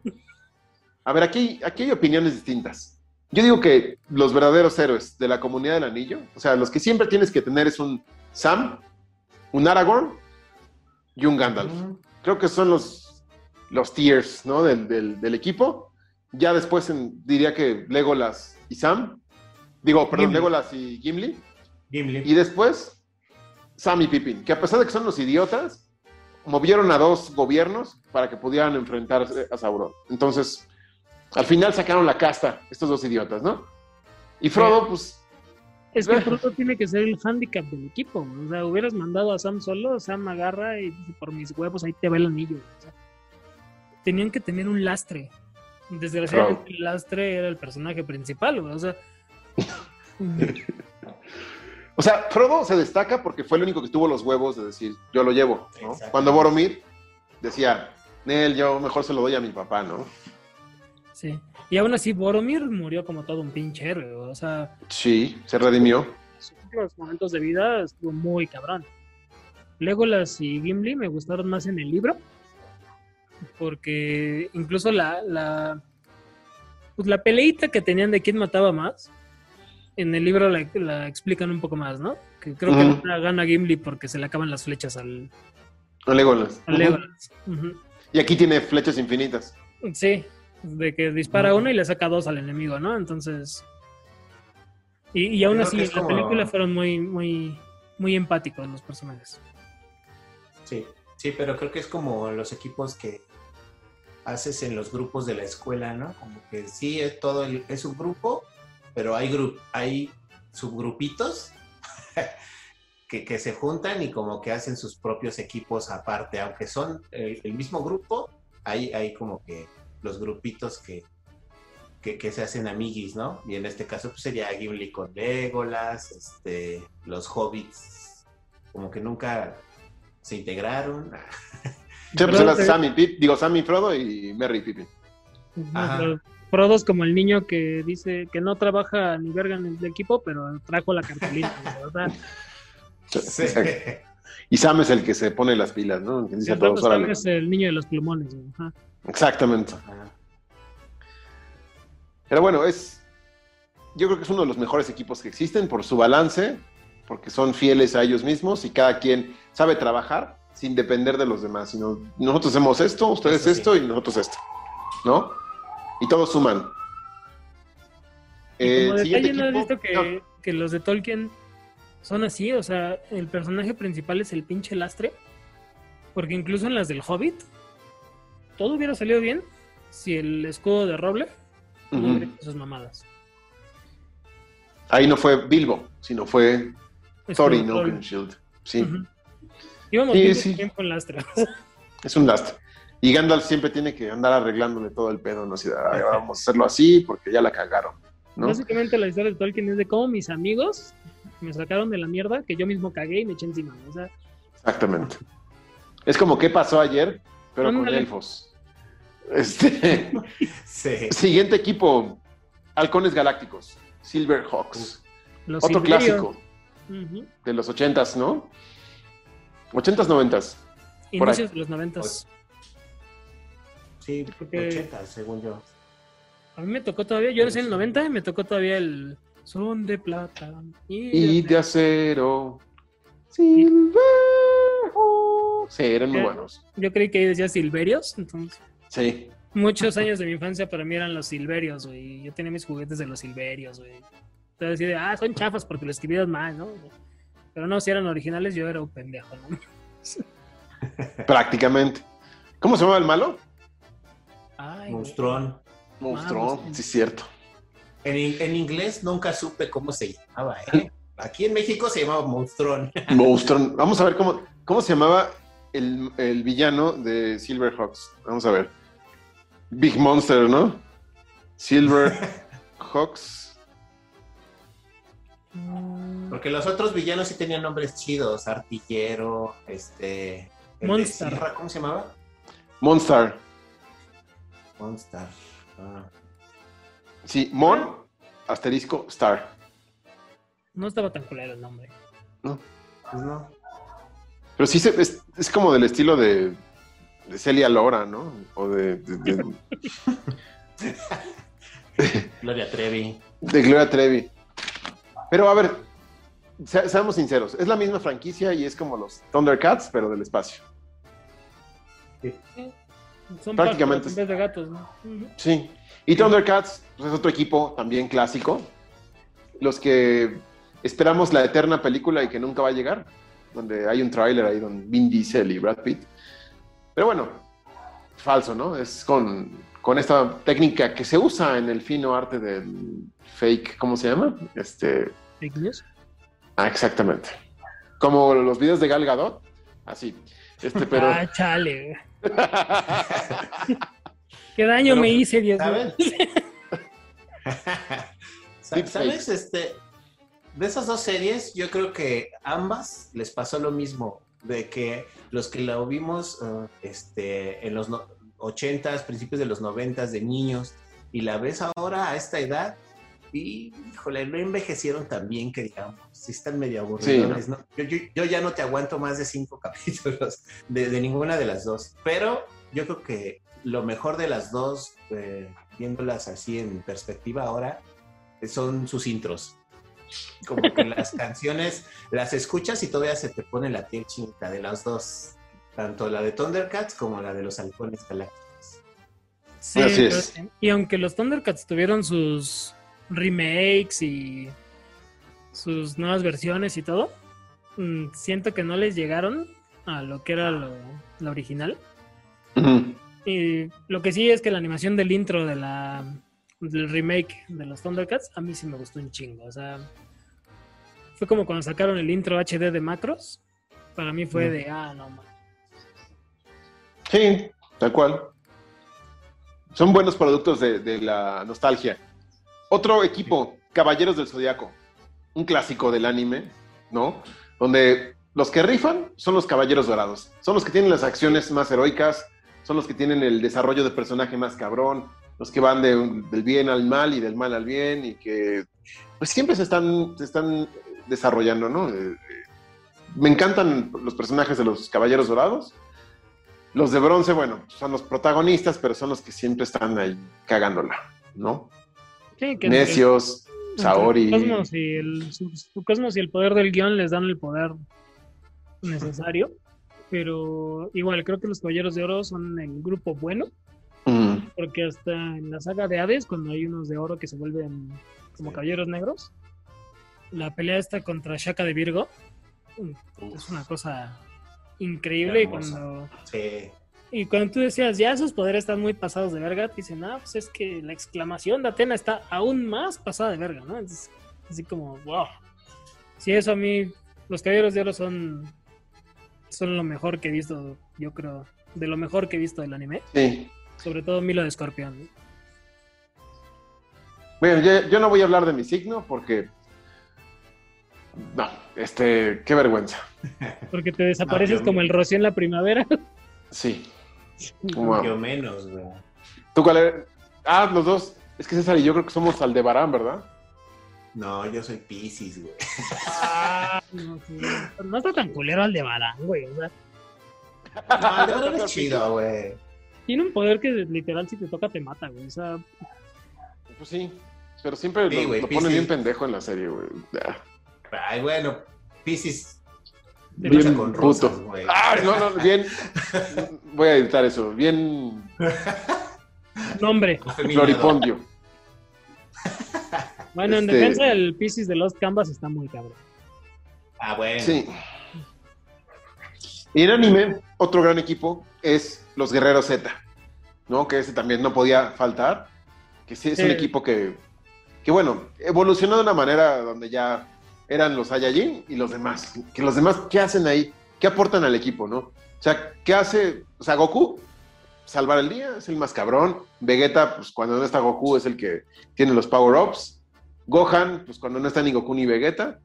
A ver, aquí, aquí hay opiniones distintas. Yo digo que los verdaderos héroes de la comunidad del anillo, o sea, los que siempre tienes que tener es un Sam, un Aragorn y un Gandalf. Creo que son los, los tiers ¿no? del, del- del equipo. Ya después en- diría que Legolas y Sam. Digo, perdón, Gimli. Legolas y Gimli. Gimli. Y después Sam y Pippin, que a pesar de que son los idiotas, movieron a dos gobiernos para que pudieran enfrentarse a Sauron. Entonces, al final sacaron la casta, estos dos idiotas, ¿no? Y Frodo, pues, Es que Frodo tiene que ser el handicap del equipo. O sea, hubieras mandado a Sam solo, Sam agarra y dice, por mis huevos ahí te va el anillo. O sea, tenían que tener un lastre. Desgraciadamente el lastre era el personaje principal, güey. O sea, O sea, Frodo se destaca porque fue el único que tuvo los huevos de decir, yo lo llevo. Cuando Boromir decía, Nel, yo mejor se lo doy a mi papá, ¿no? Sí. Y aún así, Boromir murió como todo un pinche héroe. O sea, Sí, se redimió. sus últimos momentos de vida estuvo muy cabrón. Legolas y Gimli me gustaron más en el libro. Porque incluso la, la, pues la peleita que tenían de quién mataba más, en el libro la, la explican un poco más, ¿no? Que creo que Ujú. gana- gana Gimli porque se le acaban las flechas al, No Legolas. al Legolas. Y aquí tiene flechas infinitas. Sí, de que dispara uno y le saca dos al enemigo, ¿no? Entonces. Y, y aún Creo así, que en es la como- película fueron muy, muy, muy empáticos los personajes. Sí, sí, pero creo que es como los equipos que haces en los grupos de la escuela, ¿no? Como que sí es todo el- es un grupo, pero hay gru- hay subgrupitos *laughs* que, que se juntan y como que hacen sus propios equipos aparte, aunque son el, el mismo grupo, hay, hay como que los grupitos que, que, que se hacen amiguis, ¿no? Y en este caso pues, sería Gimli con Legolas, este, los hobbits, como que nunca se integraron. Sí, pues Sammy, Pip, digo Sammy, Frodo y Merry Pippin. Ajá. Frodo es como el niño que dice que no trabaja ni verga en el equipo, pero trajo la cartulina, sea, Sí. Y Sam es el que se pone las pilas, ¿no? El que dice a todos, Frodo órale. es el niño de los plumones. güey, ajá. Exactamente. Ajá. Pero bueno, es. Yo creo que es uno de los mejores equipos que existen por su balance, porque son fieles a ellos mismos y cada quien sabe trabajar sin depender de los demás. Sino nosotros hacemos esto, ustedes sí. esto y nosotros esto. ¿No? Y todos suman. Y como detalle, ¿no has equipo- visto que, que los de Tolkien son así? O sea, el personaje principal es el pinche lastre. Porque incluso en las del Hobbit, todo hubiera salido bien si el escudo de roble no hubiera hecho sus mamadas. Ahí no fue Bilbo, sino fue Thorin. Oakenshield. Sí, Ujú. Íbamos Sí, bien sí. tiempo en lastre. es un lastre. Y Gandalf siempre tiene que andar arreglándole todo el pedo, ¿no? Así de, "Ay, vamos a hacerlo así porque ya la cagaron, ¿no? Básicamente la historia de Tolkien es de cómo mis amigos me sacaron de la mierda que yo mismo cagué y me eché encima. O sea, Exactamente. Es como qué pasó ayer, pero con elfos. Este, *laughs* Sí. siguiente equipo, Halcones Galácticos, Silverhawks. los Otro Silverio. clásico de los ochentas, ¿no? Ochentas, noventas. Inicios de los noventas. Sí, Porque- 80, según yo. A mí me tocó todavía, yo nací en el 90 y me tocó todavía el son de plata. Y de acero. Silverhawks. Sí, eran muy buenos. Yo creí que ahí decía Silverios, entonces Sí. muchos años de mi infancia para mí eran los Silverios, güey. Yo tenía mis juguetes de los Silverios, güey. Entonces decía, ah, son chafas porque lo escribieron mal, ¿no? Pero no, si eran originales yo era un pendejo, ¿no? *laughs* Prácticamente. ¿Cómo se llama el malo? Ay. Monstrón. Monstruo. sí, cierto. En, en inglés nunca supe cómo se llamaba, ¿eh? Aquí en México se llamaba Monstrón. *laughs* Monstruo. Vamos a ver cómo, cómo se llamaba el, el villano de Silverhawks. Vamos a ver. Big Monster, ¿no? Silverhawks. *laughs* Porque los otros villanos sí tenían nombres chidos. Artillero, este... Monster. Sierra, ¿Cómo se llamaba? Monster. Monster. Ah. Sí, Mon, asterisco, Star. No estaba tan culero el nombre. Pues no. Pero sí se- es, es como del estilo de, de Celia Lora, ¿no? O de, de, de- *laughs* Gloria Trevi. de Gloria Trevi. Pero a ver, se- seamos sinceros, es la misma franquicia y es como los Thundercats, pero del espacio. Son Prácticamente. en vez de gatos, ¿no? Sí. Y Thundercats pues, es otro equipo también clásico. Los que esperamos la eterna película y que nunca va a llegar. Donde hay un tráiler ahí con Vin Diesel y Brad Pitt. Pero bueno, falso, ¿no? Es con, con esta técnica que se usa en el fino arte del fake, ¿cómo se llama? Este, Fake news. ah, exactamente. Como los videos de Gal Gadot, así. Este, pero... Ah, chale. *laughs* ¿Qué daño Pero, me hice, Dios mío? ¿Sabes? *laughs* Este, de esas dos series, yo creo que ambas les pasó lo mismo, de que los que la vimos uh, este, en los no- 80s, principios de los 90s de niños, y la ves ahora a esta edad, y híjole, no envejecieron tan bien que digamos, sí están medio aburridos. ¿no? Yo, yo- yo ya no te aguanto más de cinco *laughs* capítulos de, de ninguna de las dos, pero yo creo que lo mejor de las dos, eh, viéndolas así en perspectiva ahora, son sus intros. Como que *laughs* las canciones las escuchas y todavía se te pone la piel chinita de las dos, tanto la de Thundercats como la de los halcones galácticos. Sí, Así pero- es. y aunque los Thundercats tuvieron sus remakes y sus nuevas versiones y todo, mm, siento que no les llegaron a lo que era lo, lo original. Y lo que sí es que la animación del intro de la del remake de los Thundercats a mí sí me gustó un chingo. O sea, fue como cuando sacaron el intro HD de Macros. Para mí fue de, ah, no, man. Sí, tal cual. Son buenos productos de, de la nostalgia. Otro equipo, Caballeros del Zodiaco, un clásico del anime, ¿no? Donde los que rifan son los Caballeros Dorados. Son los que tienen las acciones más heroicas, son los que tienen el desarrollo de personaje más cabrón, los que van del bien al mal y del mal al bien y que pues siempre se están, se están desarrollando, ¿no? Eh, eh, me encantan los personajes de los Caballeros Dorados. Los de bronce, bueno, son los protagonistas, pero son los que siempre están ahí cagándola, ¿no? Sí, que Necios, entre Saori. Su cosmos, y el, su, su cosmos y el poder del guion les dan el poder necesario. Pero igual, creo que los Caballeros de Oro son el grupo bueno. Mm, Porque hasta en la saga de Hades, cuando hay unos de oro que se vuelven como Sí. caballeros negros, la pelea esta contra Shaka de Virgo mm, es una cosa increíble. Y cuando, Sí. Y cuando tú decías, ya esos poderes están muy pasados de verga, te dicen, ah, pues es que la exclamación de Atena está aún más pasada de verga, ¿no? Entonces, así como, wow. Sí, eso a mí, los caballeros de oro son, son lo mejor que he visto, yo creo, de lo mejor que he visto del anime. sí. Sobre todo Milo de Escorpión. ¿no? Bueno, yo, yo no voy a hablar de mi signo porque. No, este, qué vergüenza. Porque te *laughs* desapareces como el rocío en la primavera. Sí. Wow. Yo menos, güey. ¿Tú cuál eres? Ah, los dos. Es que César y yo creo que somos Aldebarán, ¿verdad? No, yo soy Pisces, güey. Ah, no, sí. Pero no está tan culero al de Barán, güey. O sea, No, verdad es chido, güey. tiene un poder que literal si te toca te mata, güey. O sea, Pues sí. Pero siempre Sí, lo, lo pone bien pendejo en la serie, güey. Ah, Ay, bueno, Pisces Bien con rosas, puto. güey. Ay, no, no, bien. Voy a editar eso. Bien nombre. Floripondio. Bueno, en Este- defensa del Pisces de los Canvas está muy cabrón. Ah, bueno. Sí. Y en anime, otro gran equipo es los Guerreros Z, ¿no? Que ese también no podía faltar. Que sí es un equipo que, que, bueno, evolucionó de una manera donde ya eran los Saiyajin y los demás. Que los demás, ¿qué hacen ahí? ¿Qué aportan al equipo, no? O sea, ¿qué hace? O sea, Goku, salvar el día, es el más cabrón. Vegeta, pues cuando no está Goku, es el que tiene los power-ups. Gohan, pues cuando no está ni Goku ni Vegeta.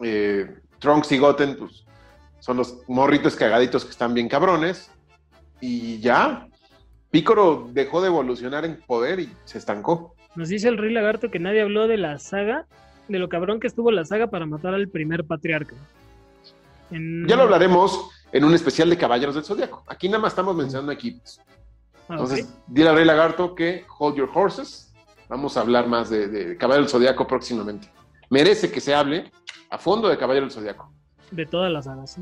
Eh, Trunks y Goten, pues son los morritos cagaditos que están bien cabrones. Y ya, Picoro dejó de evolucionar en poder y se estancó. Nos dice el Rey Lagarto que nadie habló de la saga, de lo cabrón que estuvo la saga para matar al primer patriarca. En- Ya lo hablaremos en un especial de Caballeros del Zodiaco. Aquí nada más estamos mencionando equipos. Ah, Entonces, ok. dile al Rey Lagarto que hold your horses. Vamos a hablar más de, de Caballero del Zodiaco próximamente. Merece que se hable a fondo de Caballero del Zodiaco. De todas las sagas.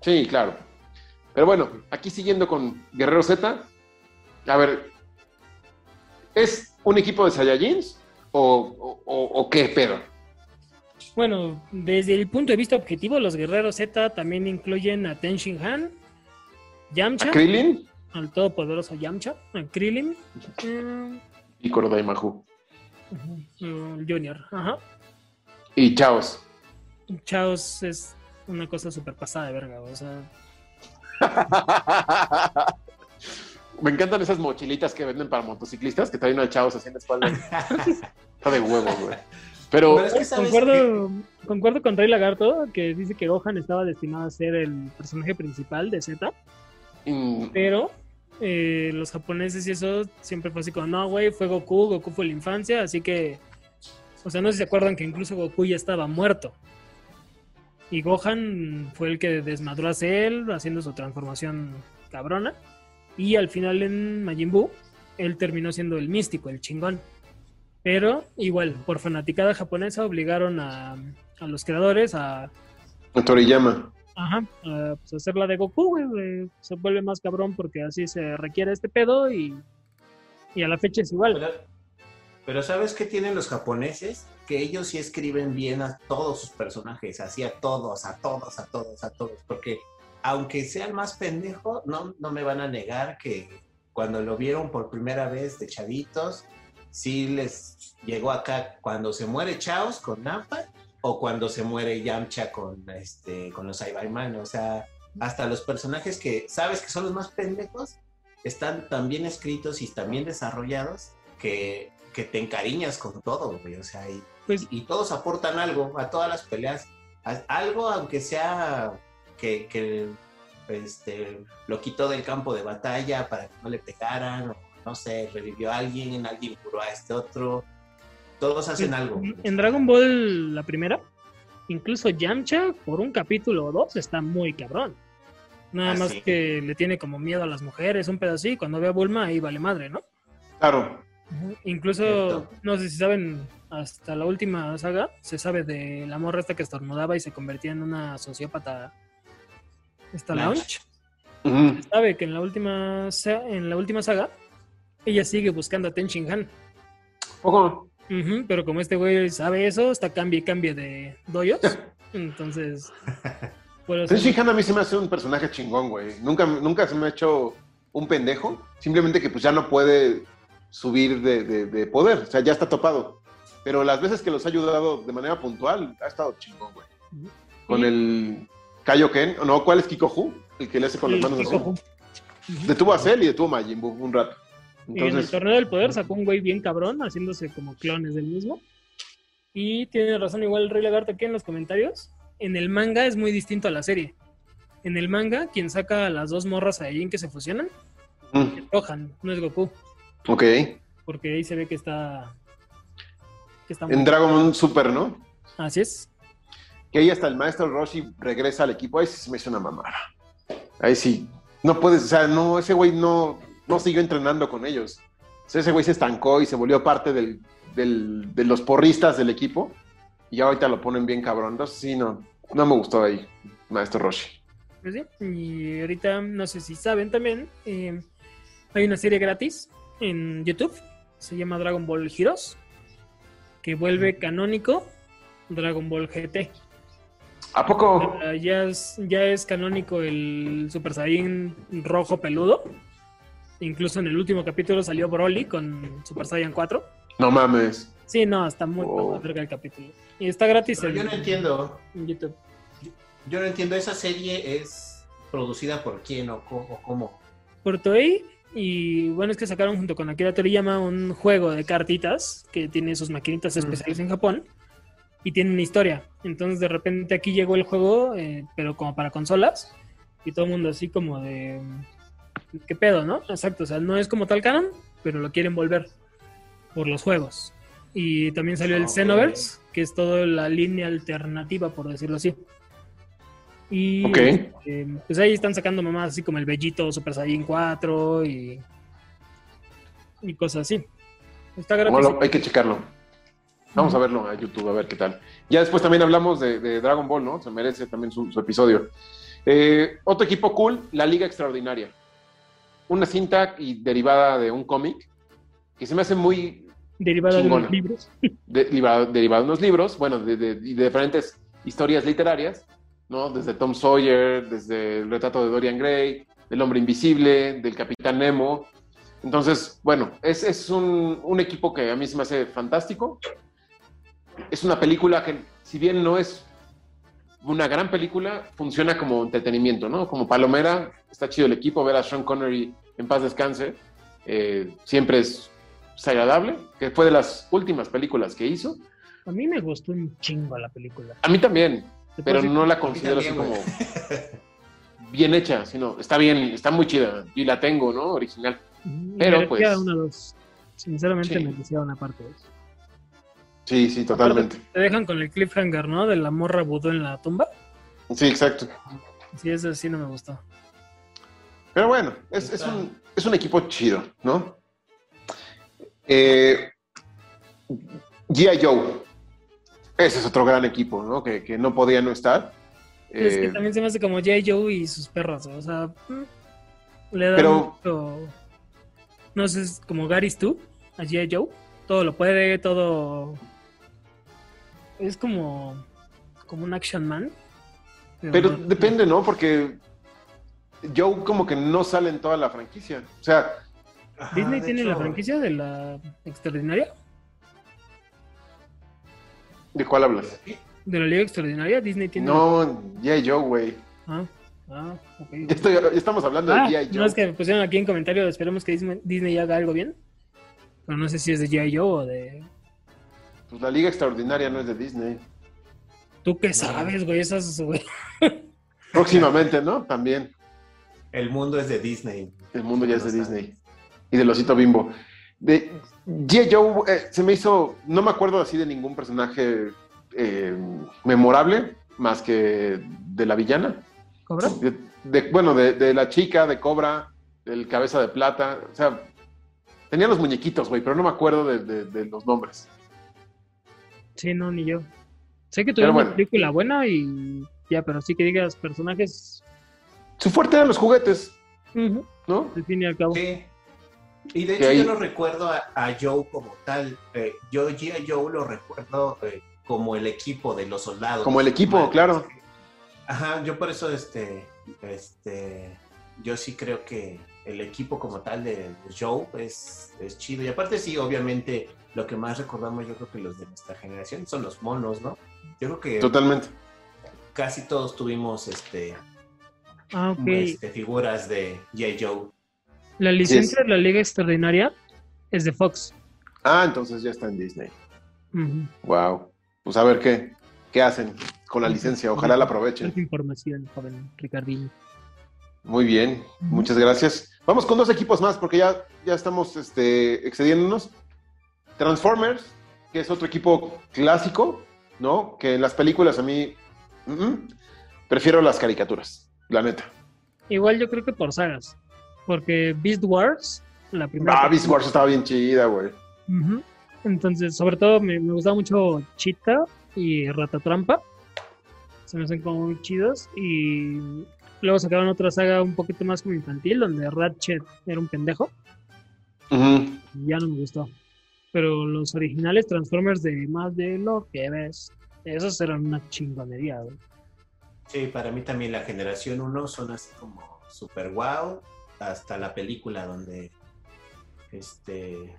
Sí, claro. Pero bueno, aquí siguiendo con Guerrero Z. A ver, ¿es un equipo de Saiyajins o, o- o- o qué pedo? Bueno, desde el punto de vista objetivo, los guerreros Z también incluyen a Ten Shin Han, Yamcha, ¿A Krillin? al todopoderoso Yamcha, a Krillin, mm, Y ujú, mm, Junior, ajá. Y Chaos. Chaos es una cosa súper pasada de verga, o sea, *laughs* Me encantan esas mochilitas que venden para motociclistas que traen a Chaos así en la espalda. *laughs* Está de huevo, güey. Pero, Pero es que, ¿sabes Concuerdo, concuerdo con Rey Lagarto, que dice que Gohan estaba destinado a ser el personaje principal de Z, mm, pero eh, los japoneses y eso siempre fue así como, no, güey, fue Goku, Goku fue la infancia, así que, o sea, no sé si se acuerdan que incluso Goku ya estaba muerto. Y Gohan fue el que desmadró a Cell haciendo su transformación cabrona. Y al final en Majin Buu, él terminó siendo el místico, el chingón. Pero igual, por fanaticada japonesa, obligaron a, a los creadores a, Toriyama. Ajá, a, pues, hacer la de Goku, güey, güey, Se vuelve más cabrón porque así se requiere este pedo y, y a la fecha es igual. Pero, pero ¿sabes qué tienen los japoneses? Que ellos sí escriben bien a todos sus personajes, así a todos, a todos, a todos, a todos. Porque aunque sea el más pendejo, no, no me van a negar que cuando lo vieron por primera vez de chavitos, sí les llegó acá cuando se muere Chaos con Nappa o cuando se muere Yamcha con, este, con los Saibaman. O sea, hasta los personajes que sabes que son los más pendejos están tan bien escritos y tan bien desarrollados que, que te encariñas con todo, güey. O sea, y, Pues y todos aportan algo a todas las peleas. Algo, aunque sea que, que, este, lo quitó del campo de batalla para que no le pegaran, o no sé, revivió a alguien, alguien curó a este otro. Todos hacen algo. en Dragon Ball, la primera, incluso Yamcha, por un capítulo o dos, está muy cabrón. Nada Ah, más sí. que le tiene como miedo a las mujeres, un pedo así. y Cuando ve a Bulma, ahí vale madre, ¿no? Claro. Incluso, Cierto. no sé si saben, hasta la última saga se sabe de la morra esta que estornudaba y se convertía en una sociópata. Esta. Launch. Se sabe que en la última en la última saga ella sigue buscando a Ten Shin Han. Ojo. Pero como este güey sabe eso, está cambie y cambie de doyos. *laughs* Entonces, Ten Shin Han a mí se me hace un personaje chingón, güey. Nunca, nunca se me ha hecho un pendejo. Simplemente que pues ya no puede subir de, de- de poder. O sea, ya está topado. Pero las veces que los ha ayudado de manera puntual, ha estado chingón, güey. Con Y- el Kaioken. ¿o No, ¿cuál es Kikohu? El que le hace con las manos así. Detuvo a Cell y detuvo a Majin Buu un rato. En el torneo del poder sacó un güey bien cabrón, haciéndose como clones del mismo. Y tiene razón igual el Rey Lagarto aquí en los comentarios. En el manga es muy distinto a la serie. En el manga, quien saca a las dos morras ahí que se fusionan, mm, es Gohan, no es Goku. ok. Porque ahí se ve que está. Que está En Dragon Ball Super, ¿no? Así es. que ahí hasta el maestro Roshi regresa al equipo, ahí sí se me hizo una mamada. Ahí sí, no puedes, o sea, no, ese güey no, no siguió entrenando con ellos. O sea, ese güey se estancó y se volvió parte del, del- de los porristas del equipo y ya ahorita lo ponen bien cabrón. Entonces sí, no, no me gustó ahí, maestro Roshi. Pues sí, Y ahorita, no sé si saben también, eh, hay una serie gratis en YouTube, se llama Dragon Ball Heroes, que vuelve canónico Dragon Ball GT. ¿A poco? Ah, ya, es, ya es canónico el Super Saiyan rojo peludo. Incluso en el último capítulo salió Broly con Super Saiyan 4. No mames. Sí, no, está muy Oh. pasado verga el capítulo. Y está gratis Pero en, yo no entiendo. en YouTube. Yo no entiendo, ¿esa serie es producida por quién o co- o cómo? por Toei. Y bueno, es que sacaron junto con Akira Toriyama un juego de cartitas que tiene sus maquinitas Mm. especiales en Japón y tiene una historia. Entonces de repente aquí llegó el juego, eh, pero como para consolas y todo el mundo así como de... ¿Qué pedo, no? Exacto, o sea, no es como tal canon, pero lo quieren volver por los juegos. Y también salió el Ok. Xenoverse, que es toda la línea alternativa, por decirlo así. Y eh, pues ahí están sacando mamás así como el Bellito Super Saiyan 4 y, y cosas así. Está gratis. Bueno, hay que checarlo. Vamos a verlo a YouTube, a ver qué tal. Ya después también hablamos de, de Dragon Ball, ¿no? Se merece también su, su episodio. Eh, otro equipo cool, la Liga Extraordinaria. Una cinta y derivada de un cómic que se me hace muy derivada de los libros. *laughs* de- derivado, derivado de unos libros, bueno, de, de diferentes historias literarias, ¿no? Desde Tom Sawyer, desde el retrato de Dorian Gray, del hombre invisible, del capitán Nemo. Entonces, bueno, es, es un, un equipo que a mí se me hace fantástico. Es una película que, si bien no es una gran película, funciona como entretenimiento, ¿no? Como palomera, está chido el equipo, ver a Sean Connery en paz descanse, eh, siempre es, es agradable, que fue de las últimas películas que hizo, A mí me gustó un chingo la película. A mí también, pero decir- no la considero así como *laughs* bien hecha, sino está bien, está muy chida y la tengo, ¿no? Original. Pero, pues- una dos. Sinceramente Sí. merecía una parte dos. Sí, sí, totalmente. Te dejan con el cliffhanger, ¿no? De la morra vudú en la tumba. Sí, exacto. Sí, eso sí no me gustó. Pero bueno, es, es un, es un equipo chido, ¿no? Eh, G.I. Joe. Ese es otro gran equipo, ¿no? Que, que no podía no estar. es que Eh, también se me hace como J. Joe y sus perros. O sea, mm, le da Pero- mucho. No sé, es como Gary's tú a J. Joe. Todo lo puede, todo. Es como. Como un action man. pero no- depende, ¿no? Porque Joe como que no sale en toda la franquicia. O sea, Disney tiene hecho, la franquicia de la extraordinaria. ¿de cuál hablas? De la Liga Extraordinaria, Disney tiene. No, G.I. Joe, güey. Ah, ah, ok. Ya estoy- ya estamos hablando Ah, de G.I. Joe. no es que me pusieron aquí en comentario, esperemos que Disney, Disney haga algo bien. Pero no sé si es de G.I. Joe o de... Pues la Liga Extraordinaria no es de Disney. ¿Tú qué sabes, güey? Esas, güey. *laughs* Próximamente, ¿no? También. El mundo es de Disney. El mundo ya es de No sabes. Disney. Y del osito bimbo. De G.I. Joe eh, se me hizo. No me acuerdo así de ningún personaje eh, memorable, más que de la villana. ¿Cobra? De- de- bueno, de, de la chica, de Cobra, del cabeza de plata. O sea, tenía los muñequitos, güey, pero no me acuerdo de, de- de los nombres. Sí, no, ni yo. Sé que tuvieron bueno. una película buena y ya, pero sí que digas personajes, Su fuerte eran los juguetes, ¿no? al fin y al cabo. Sí. Y de hecho yo no recuerdo a, a Joe como tal. Eh, yo G.I. Joe lo recuerdo eh, como el equipo de los soldados. Como el equipo, claro. Ajá, yo por eso este, este, yo sí creo que el equipo como tal de Joe es, es chido. Y aparte sí, obviamente lo que más recordamos yo creo que los de nuestra generación son los monos, ¿no? Yo creo que Totalmente. casi todos tuvimos este, Ah, ok. este, figuras de G.I. Joe. La licencia de la Liga Extraordinaria es de Fox. Ah, entonces ya está en Disney. Wow. Pues a ver qué, qué hacen con la licencia. Ojalá la aprovechen. Información, joven Ricardinho. Muy bien, muchas gracias. Vamos con dos equipos más porque ya, ya estamos este, excediéndonos. Transformers, que es otro equipo clásico, ¿no? Que en las películas a mí prefiero las caricaturas, la neta. Igual yo creo que por sagas. Porque Beast Wars, la primera. Ah, Beast Wars estaba bien chida, güey. Ujú. Entonces, sobre todo me, me gustaba mucho Cheetah y Ratatrampa. Se me hacen como muy chidos. Y luego sacaron otra saga un poquito más como infantil, donde Ratchet era un pendejo. Y ya no me gustó. Pero los originales Transformers de más de lo que ves, esos eran una chingonería, güey. Sí, para mí también la generación 1 son así como super wow, hasta la película donde este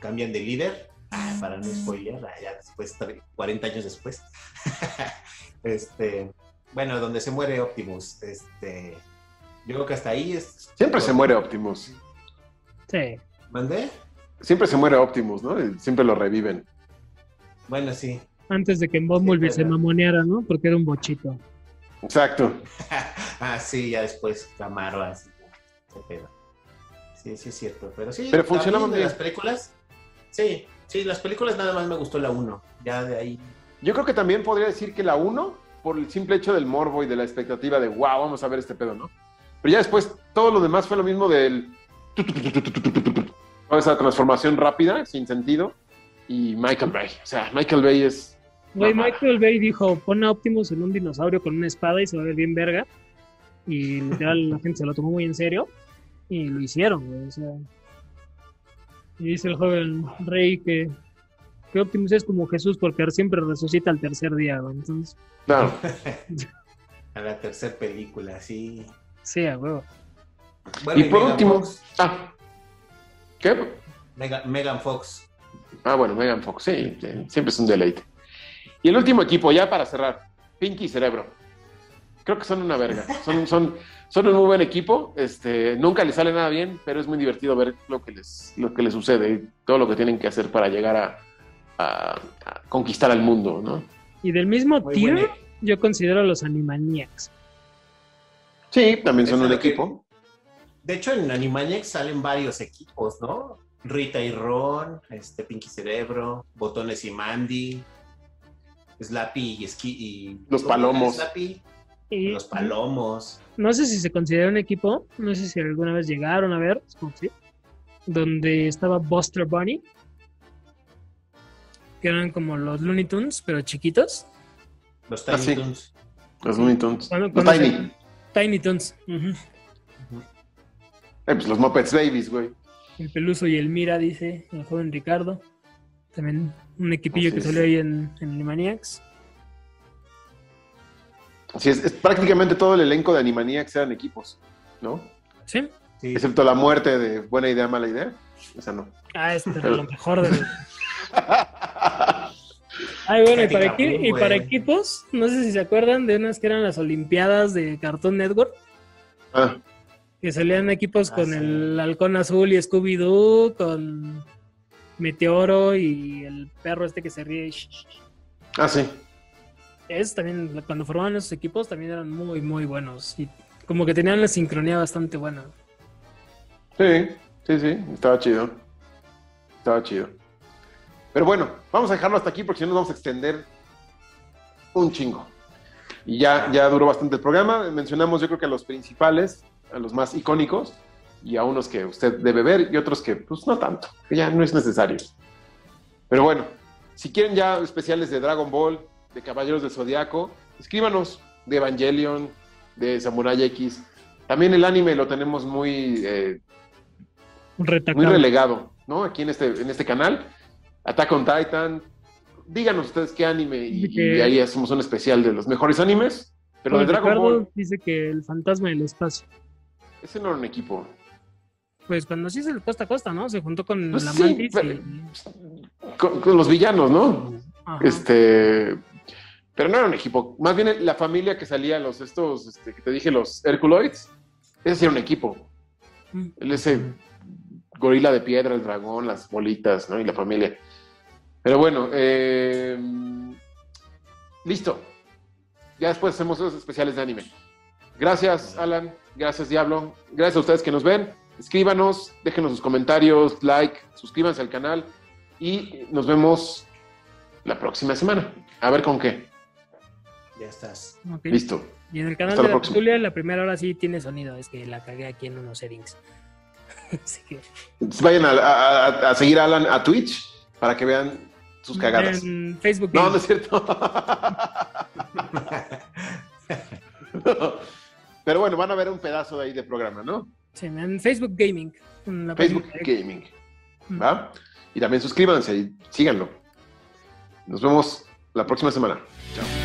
cambian de líder, ah, para no spoiler, ya después, tre- 40 años después. *laughs* este, bueno, donde se muere Optimus, este, yo creo que hasta ahí es... Siempre se muere Optimus. Sí. ¿Mandé? Siempre se muere Optimus, ¿no? Y siempre lo reviven. Bueno, sí. Antes de que en Bumblebee Sí, se mamoneara, ¿no? Porque era un bochito. Exacto. *laughs* ah, sí, ya después Camaro, así. qué pedo. Sí, sí es cierto, pero sí. Pero funcionaban bien. las películas. Sí, sí, las películas nada más me gustó la 1. Ya de ahí. Yo creo que también podría decir que la 1, por el simple hecho del morbo y de la expectativa de, wow, vamos a ver este pedo, ¿no? Pero ya después todo lo demás fue lo mismo del... Toda esa transformación rápida, sin sentido. Y Michael Bay. O sea, Michael Bay es... Güey. Michael Bay dijo, pon a Optimus en un dinosaurio con una espada y se va a ver bien verga. Y literal la gente se lo tomó muy en serio. Y lo hicieron, güey. O sea. Y dice el joven Rey que, que Optimus es como Jesús porque siempre resucita al tercer día, güey. Entonces, Claro. *laughs* A la tercera película, sí. sí, a huevo. Bueno, y por Megan último... Fox, Ah. ¿Qué? Mega- Megan Fox. Ah, bueno, Megan Fox, sí, sí, siempre es un deleite. Y el último equipo, ya para cerrar, Pinky y Cerebro. Creo que son una verga. Son, son, son un muy buen equipo. Este, nunca les sale nada bien, pero es muy divertido ver lo que les, lo que les sucede y todo lo que tienen que hacer para llegar a, a- a conquistar al mundo, ¿no? Y del mismo Muy tier, buena. yo considero a los Animaniacs. Sí, también son un equipo. De hecho, en Animaniacs salen varios equipos, ¿no? Rita y Ron, este, Pinky Cerebro, Botones y Mandy, Slappy y Ski y... Los ¿cómo era Palomos. Slappy? Y Los Palomos. no sé si se considera un equipo, no sé si alguna vez llegaron a ver, sí, donde estaba Buster Bunny, que eran como los Looney Tunes, pero chiquitos. Los Ah, Tiny sí. Toons. Los Looney Tunes. Los Tiny. Tiny ujú. Eh, pues los Muppets Babies, güey. El Peluso y el Mira, dice el joven Ricardo. También un equipillo Así que es. salió ahí en, en Animaniacs. Así es, es prácticamente todo el elenco de Animaniacs eran equipos, ¿no? ¿Sí? Sí. Excepto la muerte de buena idea, mala idea. Esa no. Ah, este era *laughs* lo mejor de *laughs* Ay, bueno, y para, equi- Capri, y para güey. equipos, no sé si se acuerdan de unas que eran las Olimpiadas de Cartoon Network, Ah, que salían equipos Ah, con sí. el Halcón Azul y Scooby-Doo, con Meteoro y el perro este que se ríe. Ah, sí. Es también, cuando formaban esos equipos, también eran muy, muy buenos. Y como que tenían una sincronía bastante buena. Sí, sí, sí. Estaba chido. Estaba chido. Pero bueno, vamos a dejarlo hasta aquí porque si no nos vamos a extender un chingo. Y ya, ya duró bastante el programa. Mencionamos yo creo que a los principales, a los más icónicos, y a unos que usted debe ver y otros que pues no tanto, que ya no es necesario. Pero bueno, si quieren ya especiales de Dragon Ball, de Caballeros del Zodiaco, escríbanos de Evangelion, de Samurai X. También el anime lo tenemos muy, eh, muy relegado, ¿no? Aquí en este, en este canal. Attack on Titan. Díganos ustedes qué anime y, que- y ahí hacemos un especial de los mejores animes. Pero de Dragon Ricardo Ball, dice que el fantasma del espacio. ese no era un equipo. Pues cuando sí es el costa a costa, ¿no? Se juntó con Pues la sí, pero- y... Con, con los villanos, ¿no? Ajá. Este. Pero no era un equipo. Más bien la familia que salía, los estos, este, que te dije, los Herculoids, ese sí era un equipo. Mm. Ese gorila de piedra, el dragón, las bolitas, ¿no? Y la familia. Pero bueno, eh, listo. Ya después hacemos esos especiales de anime. Gracias, Alan. Gracias, Diablo. Gracias a ustedes que nos ven. Escríbanos, déjenos sus comentarios, like, suscríbanse al canal y nos vemos la próxima semana. A ver con qué. Ya estás. Listo. Y en el canal Hasta de la tertulia, la primera hora sí tiene sonido. Es que la cagué aquí en unos settings. *laughs* Así que... Vayan a, a- a seguir a Alan a Twitch para que vean sus cagadas. En Facebook. No, no es cierto. *laughs* Pero bueno, van a ver un pedazo de ahí de programa, ¿no? Sí, en Facebook Gaming. en la Facebook Gaming. ¿Va? Y también suscríbanse y síganlo. Nos vemos la próxima semana. Chao.